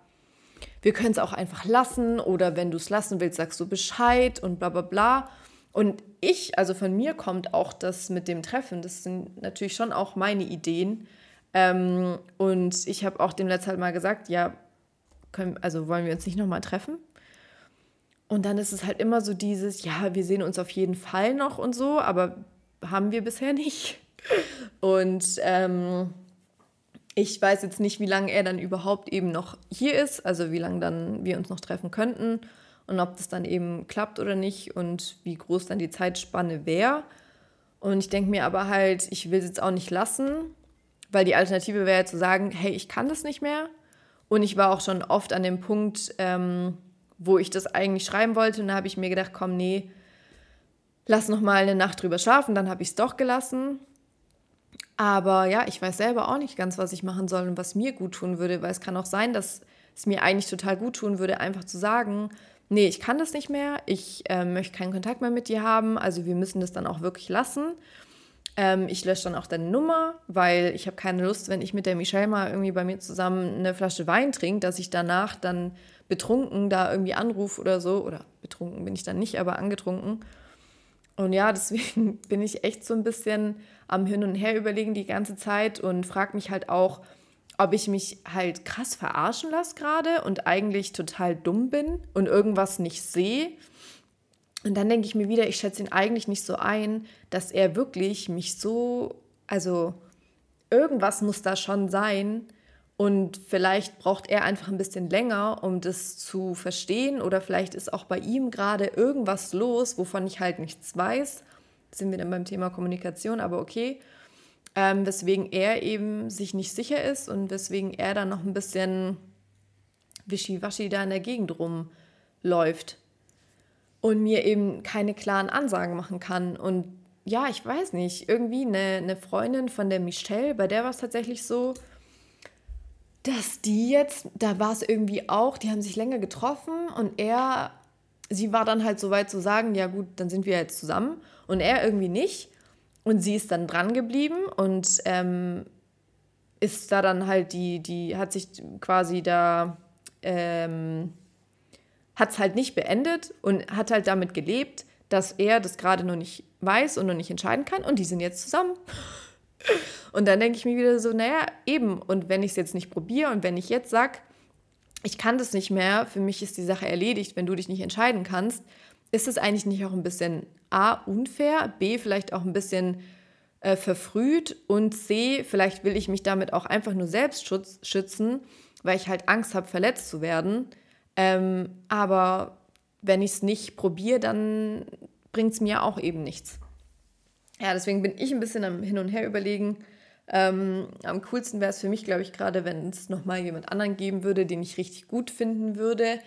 wir können es auch einfach lassen oder wenn du es lassen willst, sagst du Bescheid und bla bla bla. Und ich, also von mir kommt auch das mit dem Treffen. Das sind natürlich schon auch meine Ideen. Ähm, und ich habe auch dem letzten halt mal gesagt, ja, können, also wollen wir uns nicht nochmal treffen? Und dann ist es halt immer so dieses, ja, wir sehen uns auf jeden Fall noch und so, aber haben wir bisher nicht. Und ähm, ich weiß jetzt nicht, wie lange er dann überhaupt eben noch hier ist, also wie lange dann wir uns noch treffen könnten und ob das dann eben klappt oder nicht und wie groß dann die Zeitspanne wäre. Und ich denke mir aber halt, ich will es jetzt auch nicht lassen, weil die Alternative wäre zu sagen, hey, ich kann das nicht mehr. Und ich war auch schon oft an dem Punkt, ähm, wo ich das eigentlich schreiben wollte. Und da habe ich mir gedacht, komm, nee, lass noch mal eine Nacht drüber schlafen. Dann habe ich es doch gelassen. Aber ja, ich weiß selber auch nicht ganz, was ich machen soll und was mir gut tun würde, weil es kann auch sein, dass es mir eigentlich total gut tun würde, einfach zu sagen, nee, ich kann das nicht mehr, ich äh, möchte keinen Kontakt mehr mit dir haben, also wir müssen das dann auch wirklich lassen. Ähm, ich lösche dann auch deine Nummer, weil ich habe keine Lust, wenn ich mit der Michelle mal irgendwie bei mir zusammen eine Flasche Wein trinke, dass ich danach dann betrunken da irgendwie anrufe oder so. Oder betrunken bin ich dann nicht, aber angetrunken. Und ja, deswegen bin ich echt so ein bisschen am Hin und Her überlegen die ganze Zeit und frage mich halt auch, ob ich mich halt krass verarschen lasse gerade und eigentlich total dumm bin und irgendwas nicht sehe. Und dann denke ich mir wieder, ich schätze ihn eigentlich nicht so ein, dass er wirklich mich so, also irgendwas muss da schon sein. Und vielleicht braucht er einfach ein bisschen länger, um das zu verstehen. Oder vielleicht ist auch bei ihm gerade irgendwas los, wovon ich halt nichts weiß. Sind wir dann beim Thema Kommunikation, aber okay ähm, weswegen er eben sich nicht sicher ist und weswegen er dann noch ein bisschen wischiwaschi da in der Gegend rumläuft und mir eben keine klaren Ansagen machen kann. Und ja, ich weiß nicht, irgendwie eine, eine Freundin von der Michelle, bei der war es tatsächlich so, dass die jetzt, da war es irgendwie auch, die haben sich länger getroffen und er, sie war dann halt so weit zu sagen, ja gut, dann sind wir jetzt zusammen und er irgendwie nicht. Und sie ist dann dran geblieben und ähm, ist da dann halt die, die hat sich quasi da, ähm, hat es halt nicht beendet und hat halt damit gelebt, dass er das gerade noch nicht weiß und noch nicht entscheiden kann und die sind jetzt zusammen. Und dann denke ich mir wieder so, naja, eben, und wenn ich es jetzt nicht probiere und wenn ich jetzt sage, ich kann das nicht mehr, für mich ist die Sache erledigt, wenn du dich nicht entscheiden kannst, ist es eigentlich nicht auch ein bisschen A, unfair, B, vielleicht auch ein bisschen äh, verfrüht und C, vielleicht will ich mich damit auch einfach nur selbst schutz, schützen, weil ich halt Angst habe, verletzt zu werden. Ähm, aber wenn ich es nicht probiere, dann bringt es mir auch eben nichts. Ja, deswegen bin ich ein bisschen am Hin und Her überlegen. Ähm, am coolsten wäre es für mich, glaube ich, gerade, wenn es nochmal jemand anderen geben würde, den ich richtig gut finden würde,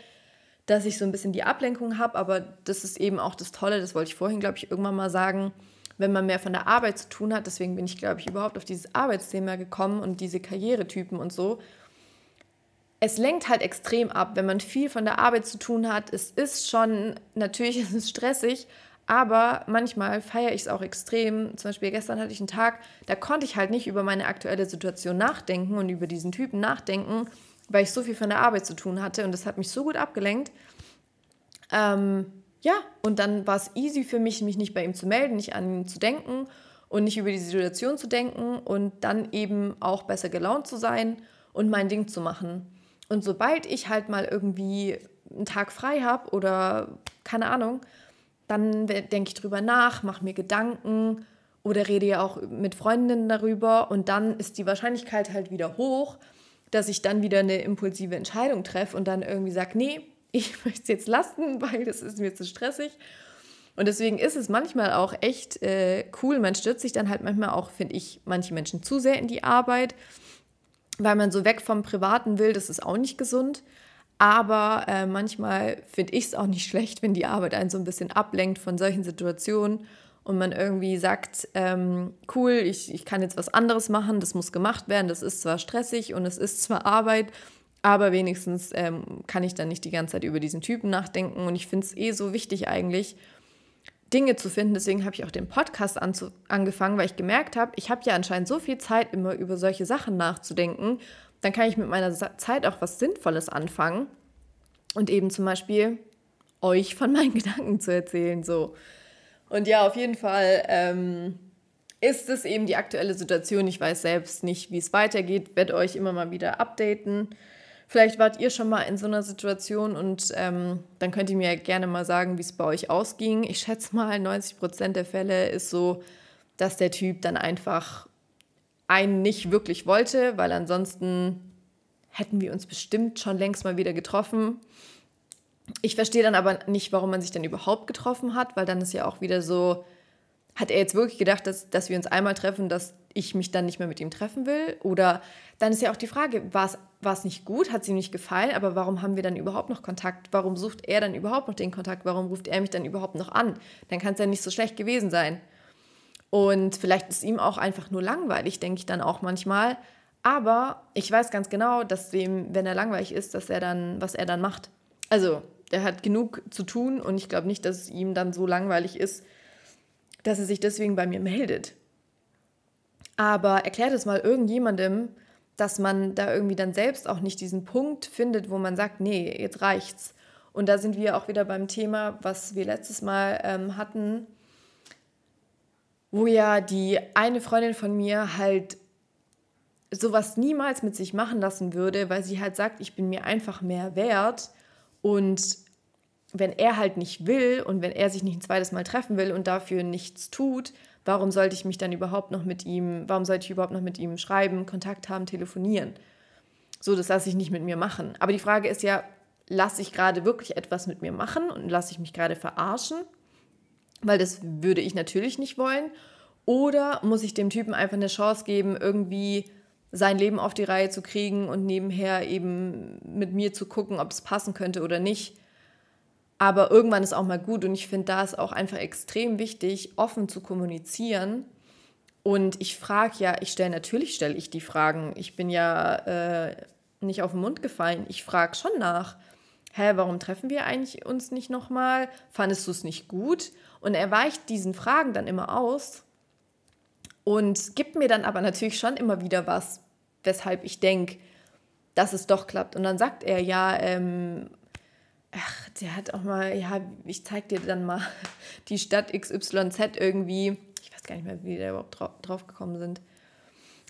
dass ich so ein bisschen die Ablenkung habe. Aber das ist eben auch das Tolle, das wollte ich vorhin, glaube ich, irgendwann mal sagen, wenn man mehr von der Arbeit zu tun hat. Deswegen bin ich, glaube ich, überhaupt auf dieses Arbeitsthema gekommen und diese Karrieretypen und so. Es lenkt halt extrem ab, wenn man viel von der Arbeit zu tun hat. Es ist schon, natürlich ist es stressig, aber manchmal feiere ich es auch extrem. Zum Beispiel gestern hatte ich einen Tag, da konnte ich halt nicht über meine aktuelle Situation nachdenken und über diesen Typen nachdenken, weil ich so viel von der Arbeit zu tun hatte und das hat mich so gut abgelenkt. Ähm, ja, und dann war es easy für mich, mich nicht bei ihm zu melden, nicht an ihn zu denken und nicht über die Situation zu denken und dann eben auch besser gelaunt zu sein und mein Ding zu machen. Und sobald ich halt mal irgendwie einen Tag frei habe oder keine Ahnung, dann denke ich drüber nach, mache mir Gedanken oder rede ja auch mit Freundinnen darüber und dann ist die Wahrscheinlichkeit halt wieder hoch, dass ich dann wieder eine impulsive Entscheidung treffe und dann irgendwie sage, nee, ich möchte es jetzt lassen, weil das ist mir zu stressig. Und deswegen ist es manchmal auch echt äh, cool. Man stürzt sich dann halt manchmal auch, finde ich, manche Menschen zu sehr in die Arbeit, weil man so weg vom Privaten will. Das ist auch nicht gesund. Aber äh, manchmal finde ich es auch nicht schlecht, wenn die Arbeit einen so ein bisschen ablenkt von solchen Situationen und man irgendwie sagt, ähm, cool, ich, ich kann jetzt was anderes machen, das muss gemacht werden, das ist zwar stressig und es ist zwar Arbeit, aber wenigstens ähm, kann ich dann nicht die ganze Zeit über diesen Typen nachdenken und ich finde es eh so wichtig eigentlich, Dinge zu finden. Deswegen habe ich auch den Podcast angefangen, weil ich gemerkt habe, ich habe ja anscheinend so viel Zeit, immer über solche Sachen nachzudenken dann kann ich mit meiner Zeit auch was Sinnvolles anfangen und eben zum Beispiel euch von meinen Gedanken zu erzählen. So. Und ja, auf jeden Fall ähm, ist es eben die aktuelle Situation. Ich weiß selbst nicht, wie es weitergeht, werde euch immer mal wieder updaten. Vielleicht wart ihr schon mal in so einer Situation und ähm, dann könnt ihr mir gerne mal sagen, wie es bei euch ausging. Ich schätze mal, 90 Prozent der Fälle ist so, dass der Typ dann einfach einen nicht wirklich wollte, weil ansonsten hätten wir uns bestimmt schon längst mal wieder getroffen. Ich verstehe dann aber nicht, warum man sich dann überhaupt getroffen hat, weil dann ist ja auch wieder so, hat er jetzt wirklich gedacht, dass, dass wir uns einmal treffen, dass ich mich dann nicht mehr mit ihm treffen will? Oder dann ist ja auch die Frage, war es nicht gut, hat sie ihm nicht gefallen, aber warum haben wir dann überhaupt noch Kontakt? Warum sucht er dann überhaupt noch den Kontakt? Warum ruft er mich dann überhaupt noch an? Dann kann es ja nicht so schlecht gewesen sein. Und vielleicht ist ihm auch einfach nur langweilig, denke ich dann auch manchmal. Aber ich weiß ganz genau, dass dem, wenn er langweilig ist, dass er dann, was er dann macht. Also, er hat genug zu tun und ich glaube nicht, dass es ihm dann so langweilig ist, dass er sich deswegen bei mir meldet. Aber erklärt es mal irgendjemandem, dass man da irgendwie dann selbst auch nicht diesen Punkt findet, wo man sagt, nee, jetzt reicht's. Und da sind wir auch wieder beim Thema, was wir letztes Mal ähm, hatten, wo ja die eine Freundin von mir halt sowas niemals mit sich machen lassen würde, weil sie halt sagt, ich bin mir einfach mehr wert und wenn er halt nicht will und wenn er sich nicht ein zweites Mal treffen will und dafür nichts tut, warum sollte ich mich dann überhaupt noch mit ihm, warum sollte ich überhaupt noch mit ihm schreiben, Kontakt haben, telefonieren? So, das lasse ich nicht mit mir machen. Aber die Frage ist ja, lasse ich gerade wirklich etwas mit mir machen und lasse ich mich gerade verarschen? weil das würde ich natürlich nicht wollen. Oder muss ich dem Typen einfach eine Chance geben, irgendwie sein Leben auf die Reihe zu kriegen und nebenher eben mit mir zu gucken, ob es passen könnte oder nicht. Aber irgendwann ist auch mal gut und ich finde, da ist auch einfach extrem wichtig, offen zu kommunizieren. Und ich frage ja, ich stelle natürlich, stelle ich die Fragen. Ich bin ja äh, nicht auf den Mund gefallen. Ich frage schon nach. Hä, warum treffen wir eigentlich uns nicht nochmal? Fandest du es nicht gut? Und er weicht diesen Fragen dann immer aus und gibt mir dann aber natürlich schon immer wieder was, weshalb ich denke, dass es doch klappt. Und dann sagt er, ja, ähm, ach, der hat auch mal, ja, ich zeig dir dann mal die Stadt XYZ irgendwie. Ich weiß gar nicht mehr, wie die da überhaupt drauf, gekommen sind.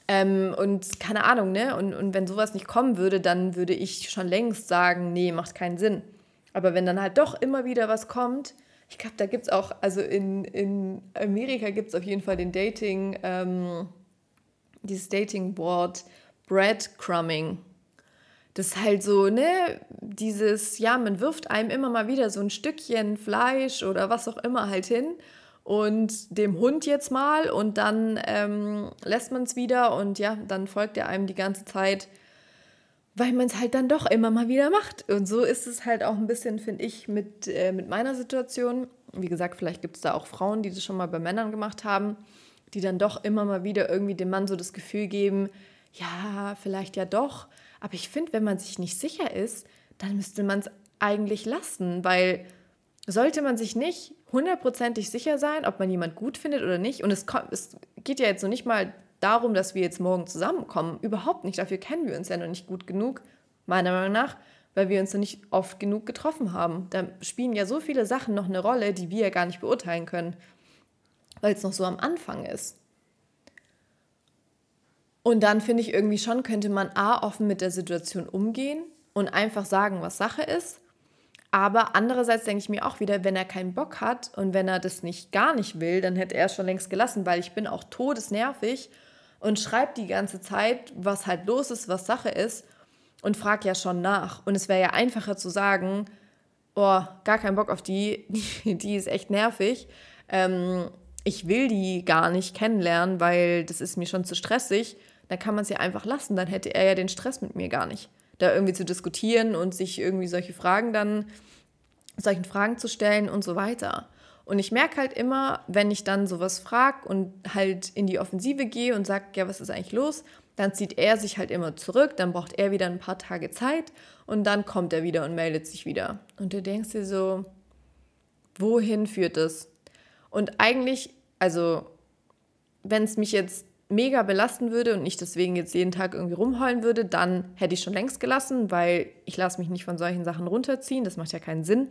Ähm, und keine Ahnung, ne? Und, und wenn sowas nicht kommen würde, dann würde ich schon längst sagen, nee, macht keinen Sinn. Aber wenn dann halt doch immer wieder was kommt, ich glaube, da gibt es auch, also in, in Amerika gibt es auf jeden Fall den Dating, ähm, dieses Dating-Board Breadcrumbing. Das ist halt so, ne, dieses, ja, man wirft einem immer mal wieder so ein Stückchen Fleisch oder was auch immer halt hin und dem Hund jetzt mal und dann ähm, lässt man es wieder und ja, dann folgt er einem die ganze Zeit, weil man es halt dann doch immer mal wieder macht. Und so ist es halt auch ein bisschen, finde ich, mit, äh, mit meiner Situation. Wie gesagt, vielleicht gibt es da auch Frauen, die das schon mal bei Männern gemacht haben, die dann doch immer mal wieder irgendwie dem Mann so das Gefühl geben, ja, vielleicht ja doch. Aber ich finde, wenn man sich nicht sicher ist, dann müsste man es eigentlich lassen, weil sollte man sich nicht hundertprozentig sicher sein, ob man jemand gut findet oder nicht. Und es, kommt, es geht ja jetzt noch nicht mal darum, dass wir jetzt morgen zusammenkommen. Überhaupt nicht. Dafür kennen wir uns ja noch nicht gut genug, meiner Meinung nach, weil wir uns noch nicht oft genug getroffen haben. Da spielen ja so viele Sachen noch eine Rolle, die wir ja gar nicht beurteilen können, weil es noch so am Anfang ist. Und dann finde ich irgendwie schon, könnte man A, offen mit der Situation umgehen und einfach sagen, was Sache ist aber andererseits denke ich mir auch wieder, wenn er keinen Bock hat und wenn er das nicht gar nicht will, dann hätte er es schon längst gelassen, weil ich bin auch todesnervig und schreibe die ganze Zeit, was halt los ist, was Sache ist und frage ja schon nach. Und es wäre ja einfacher zu sagen, oh, gar keinen Bock auf die, die, ist echt nervig. Ähm, ich will die gar nicht kennenlernen, weil das ist mir schon zu stressig. Dann kann man es ja einfach lassen, dann hätte er ja den Stress mit mir gar nicht da irgendwie zu diskutieren und sich irgendwie solche Fragen dann, solchen Fragen zu stellen und so weiter. Und ich merke halt immer, wenn ich dann sowas frage und halt in die Offensive gehe und sage, ja, was ist eigentlich los, dann zieht er sich halt immer zurück, dann braucht er wieder ein paar Tage Zeit und dann kommt er wieder und meldet sich wieder. Und du denkst dir so, wohin führt das? Und eigentlich, also, wenn es mich jetzt mega belasten würde und ich deswegen jetzt jeden Tag irgendwie rumheulen würde, dann hätte ich schon längst gelassen, weil ich lasse mich nicht von solchen Sachen runterziehen. Das macht ja keinen Sinn.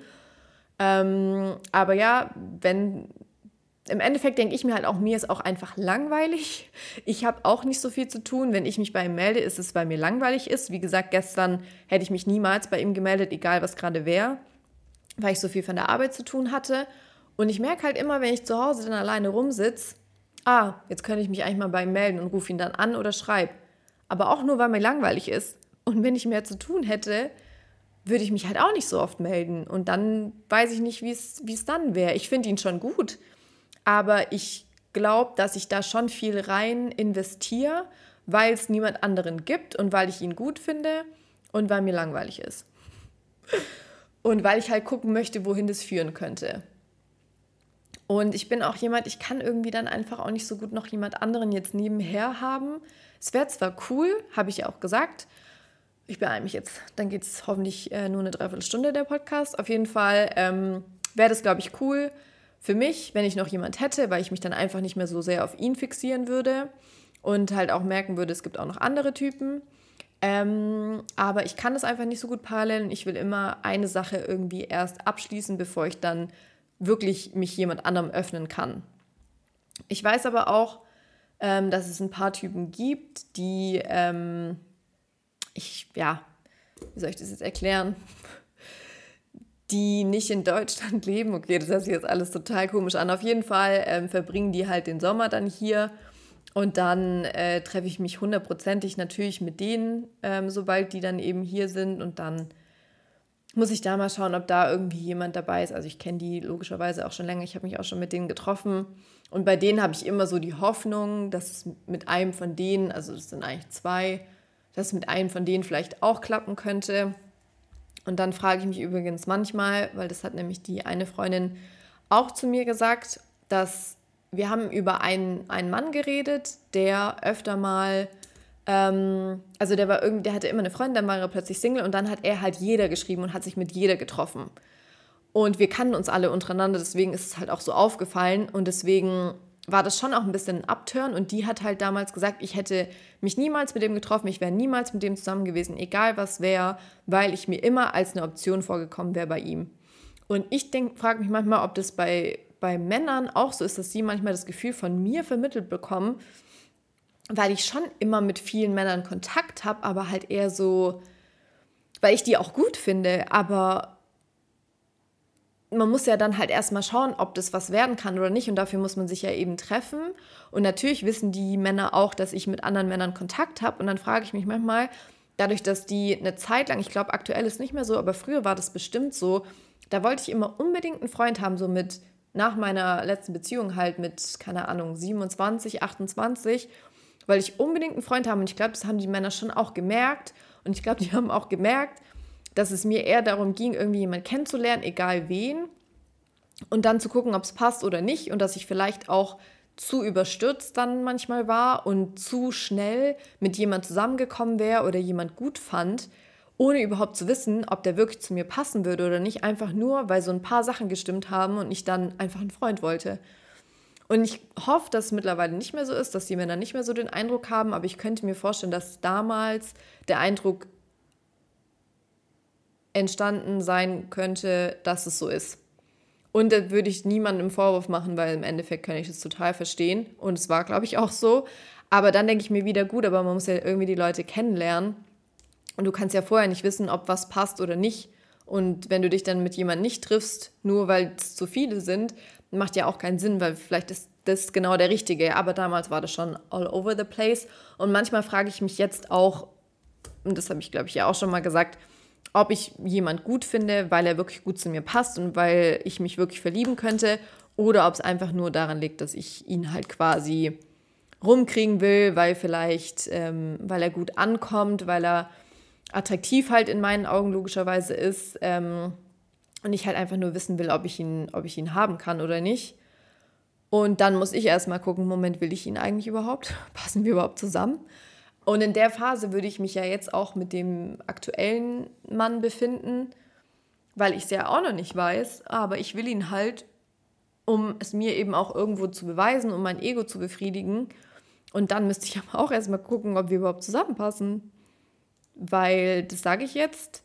Ähm, aber ja, wenn im Endeffekt denke ich mir halt auch, mir ist auch einfach langweilig. Ich habe auch nicht so viel zu tun. Wenn ich mich bei ihm melde, ist es, weil mir langweilig ist. Wie gesagt, gestern hätte ich mich niemals bei ihm gemeldet, egal was gerade wäre, weil ich so viel von der Arbeit zu tun hatte. Und ich merke halt immer, wenn ich zu Hause dann alleine rumsitze, ah, jetzt könnte ich mich eigentlich mal bei ihm melden und rufe ihn dann an oder schreibe. Aber auch nur, weil mir langweilig ist. Und wenn ich mehr zu tun hätte, würde ich mich halt auch nicht so oft melden. Und dann weiß ich nicht, wie es dann wäre. Ich finde ihn schon gut, aber ich glaube, dass ich da schon viel rein investiere, weil es niemand anderen gibt und weil ich ihn gut finde und weil mir langweilig ist. Und weil ich halt gucken möchte, wohin das führen könnte. Und ich bin auch jemand, ich kann irgendwie dann einfach auch nicht so gut noch jemand anderen jetzt nebenher haben. Es wäre zwar cool, habe ich ja auch gesagt. Ich beeile mich jetzt. Dann geht es hoffentlich äh, nur eine Dreiviertelstunde der Podcast. Auf jeden Fall ähm, wäre das, glaube ich, cool für mich, wenn ich noch jemand hätte, weil ich mich dann einfach nicht mehr so sehr auf ihn fixieren würde und halt auch merken würde, es gibt auch noch andere Typen. Ähm, aber ich kann das einfach nicht so gut parallel ich will immer eine Sache irgendwie erst abschließen, bevor ich dann wirklich mich jemand anderem öffnen kann. Ich weiß aber auch, ähm, dass es ein paar Typen gibt, die, ähm, ich, ja, wie soll ich das jetzt erklären? Die nicht in Deutschland leben. Okay, das hört sich jetzt alles total komisch an. Auf jeden Fall ähm, verbringen die halt den Sommer dann hier. Und dann äh, treffe ich mich hundertprozentig natürlich mit denen, ähm, sobald die dann eben hier sind. Und dann muss ich da mal schauen, ob da irgendwie jemand dabei ist. Also ich kenne die logischerweise auch schon länger. Ich habe mich auch schon mit denen getroffen. Und bei denen habe ich immer so die Hoffnung, dass es mit einem von denen, also das sind eigentlich zwei, dass es mit einem von denen vielleicht auch klappen könnte. Und dann frage ich mich übrigens manchmal, weil das hat nämlich die eine Freundin auch zu mir gesagt, dass wir haben über einen, einen Mann geredet, der öfter mal, ähm, also der war irgendwie, der hatte immer eine Freundin, dann war er plötzlich Single und dann hat er halt jeder geschrieben und hat sich mit jeder getroffen. Und wir kannten uns alle untereinander, deswegen ist es halt auch so aufgefallen und deswegen war das schon auch ein bisschen ein Abturn und die hat halt damals gesagt, ich hätte mich niemals mit dem getroffen, ich wäre niemals mit dem zusammen gewesen, egal was wäre, weil ich mir immer als eine Option vorgekommen wäre bei ihm. Und ich frage mich manchmal, ob das bei, bei Männern auch so ist, dass sie manchmal das Gefühl von mir vermittelt bekommen, weil ich schon immer mit vielen Männern Kontakt habe, aber halt eher so, weil ich die auch gut finde, aber man muss ja dann halt erstmal schauen, ob das was werden kann oder nicht. Und dafür muss man sich ja eben treffen. Und natürlich wissen die Männer auch, dass ich mit anderen Männern Kontakt habe. Und dann frage ich mich manchmal, dadurch, dass die eine Zeit lang, ich glaube, aktuell ist nicht mehr so, aber früher war das bestimmt so, da wollte ich immer unbedingt einen Freund haben, so mit nach meiner letzten Beziehung halt mit, keine Ahnung, 27, 28, weil ich unbedingt einen Freund habe. Und ich glaube, das haben die Männer schon auch gemerkt. Und ich glaube, die haben auch gemerkt, dass es mir eher darum ging, irgendwie jemanden kennenzulernen, egal wen, und dann zu gucken, ob es passt oder nicht und dass ich vielleicht auch zu überstürzt dann manchmal war und zu schnell mit jemand zusammengekommen wäre oder jemand gut fand, ohne überhaupt zu wissen, ob der wirklich zu mir passen würde oder nicht, einfach nur, weil so ein paar Sachen gestimmt haben und ich dann einfach einen Freund wollte. Und ich hoffe, dass es mittlerweile nicht mehr so ist, dass die Männer nicht mehr so den Eindruck haben, aber ich könnte mir vorstellen, dass damals der Eindruck entstanden sein könnte, dass es so ist. Und da würde ich niemandem Vorwurf machen, weil im Endeffekt kann ich das total verstehen. Und es war, glaube ich, auch so. Aber dann denke ich mir wieder, gut, aber man muss ja irgendwie die Leute kennenlernen. Und du kannst ja vorher nicht wissen, ob was passt oder nicht. Und wenn du dich dann mit jemandem nicht triffst, nur weil es zu viele sind, macht ja auch keinen Sinn, weil vielleicht ist das genau der Richtige. Aber damals war das schon all over the place. Und manchmal frage ich mich jetzt auch, und das habe ich, glaube ich, ja auch schon mal gesagt, ob ich jemand gut finde, weil er wirklich gut zu mir passt und weil ich mich wirklich verlieben könnte, oder ob es einfach nur daran liegt, dass ich ihn halt quasi rumkriegen will, weil vielleicht, ähm, weil er gut ankommt, weil er attraktiv halt in meinen Augen logischerweise ist ähm, und ich halt einfach nur wissen will, ob ich ihn, ob ich ihn haben kann oder nicht. Und dann muss ich erstmal gucken, Moment, will ich ihn eigentlich überhaupt? Passen wir überhaupt zusammen? Und in der Phase würde ich mich ja jetzt auch mit dem aktuellen Mann befinden, weil ich es ja auch noch nicht weiß, aber ich will ihn halt, um es mir eben auch irgendwo zu beweisen, um mein Ego zu befriedigen. Und dann müsste ich aber auch erstmal gucken, ob wir überhaupt zusammenpassen. Weil, das sage ich jetzt,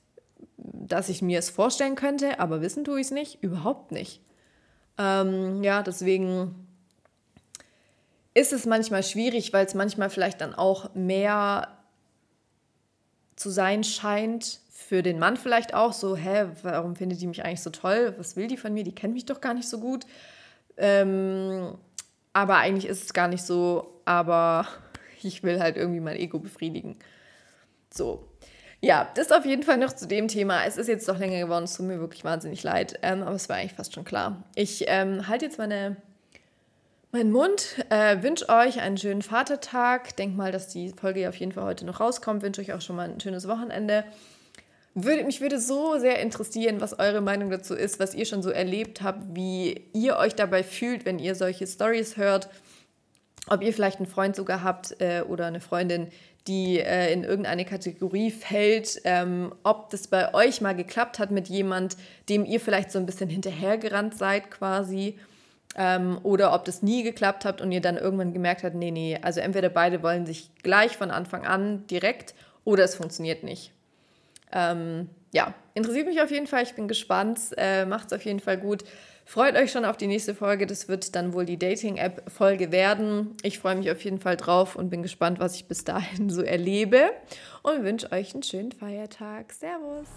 dass ich mir es vorstellen könnte, aber wissen tue ich es nicht, überhaupt nicht. Ähm, ja, deswegen ist es manchmal schwierig, weil es manchmal vielleicht dann auch mehr zu sein scheint, für den Mann vielleicht auch so, hä, warum findet die mich eigentlich so toll? Was will die von mir? Die kennt mich doch gar nicht so gut. Ähm, aber eigentlich ist es gar nicht so, aber ich will halt irgendwie mein Ego befriedigen. So. Ja, das auf jeden Fall noch zu dem Thema. Es ist jetzt doch länger geworden, es tut mir wirklich wahnsinnig leid, ähm, aber es war eigentlich fast schon klar. Ich ähm, halte jetzt meine mein Mund. Äh, wünsche euch einen schönen Vatertag. Denk mal, dass die Folge auf jeden Fall heute noch rauskommt. Wünsche euch auch schon mal ein schönes Wochenende. Würde, mich würde so sehr interessieren, was eure Meinung dazu ist, was ihr schon so erlebt habt, wie ihr euch dabei fühlt, wenn ihr solche Stories hört. Ob ihr vielleicht einen Freund sogar habt äh, oder eine Freundin, die äh, in irgendeine Kategorie fällt, ähm, ob das bei euch mal geklappt hat mit jemand, dem ihr vielleicht so ein bisschen hinterhergerannt seid quasi ähm, oder ob das nie geklappt hat und ihr dann irgendwann gemerkt habt, nee, nee, also entweder beide wollen sich gleich von Anfang an direkt oder es funktioniert nicht. Ähm, ja, interessiert mich auf jeden Fall, ich bin gespannt, äh, es auf jeden Fall gut. Freut euch schon auf die nächste Folge, das wird dann wohl die Dating-App-Folge werden. Ich freue mich auf jeden Fall drauf und bin gespannt, was ich bis dahin so erlebe und wünsche euch einen schönen Feiertag. Servus!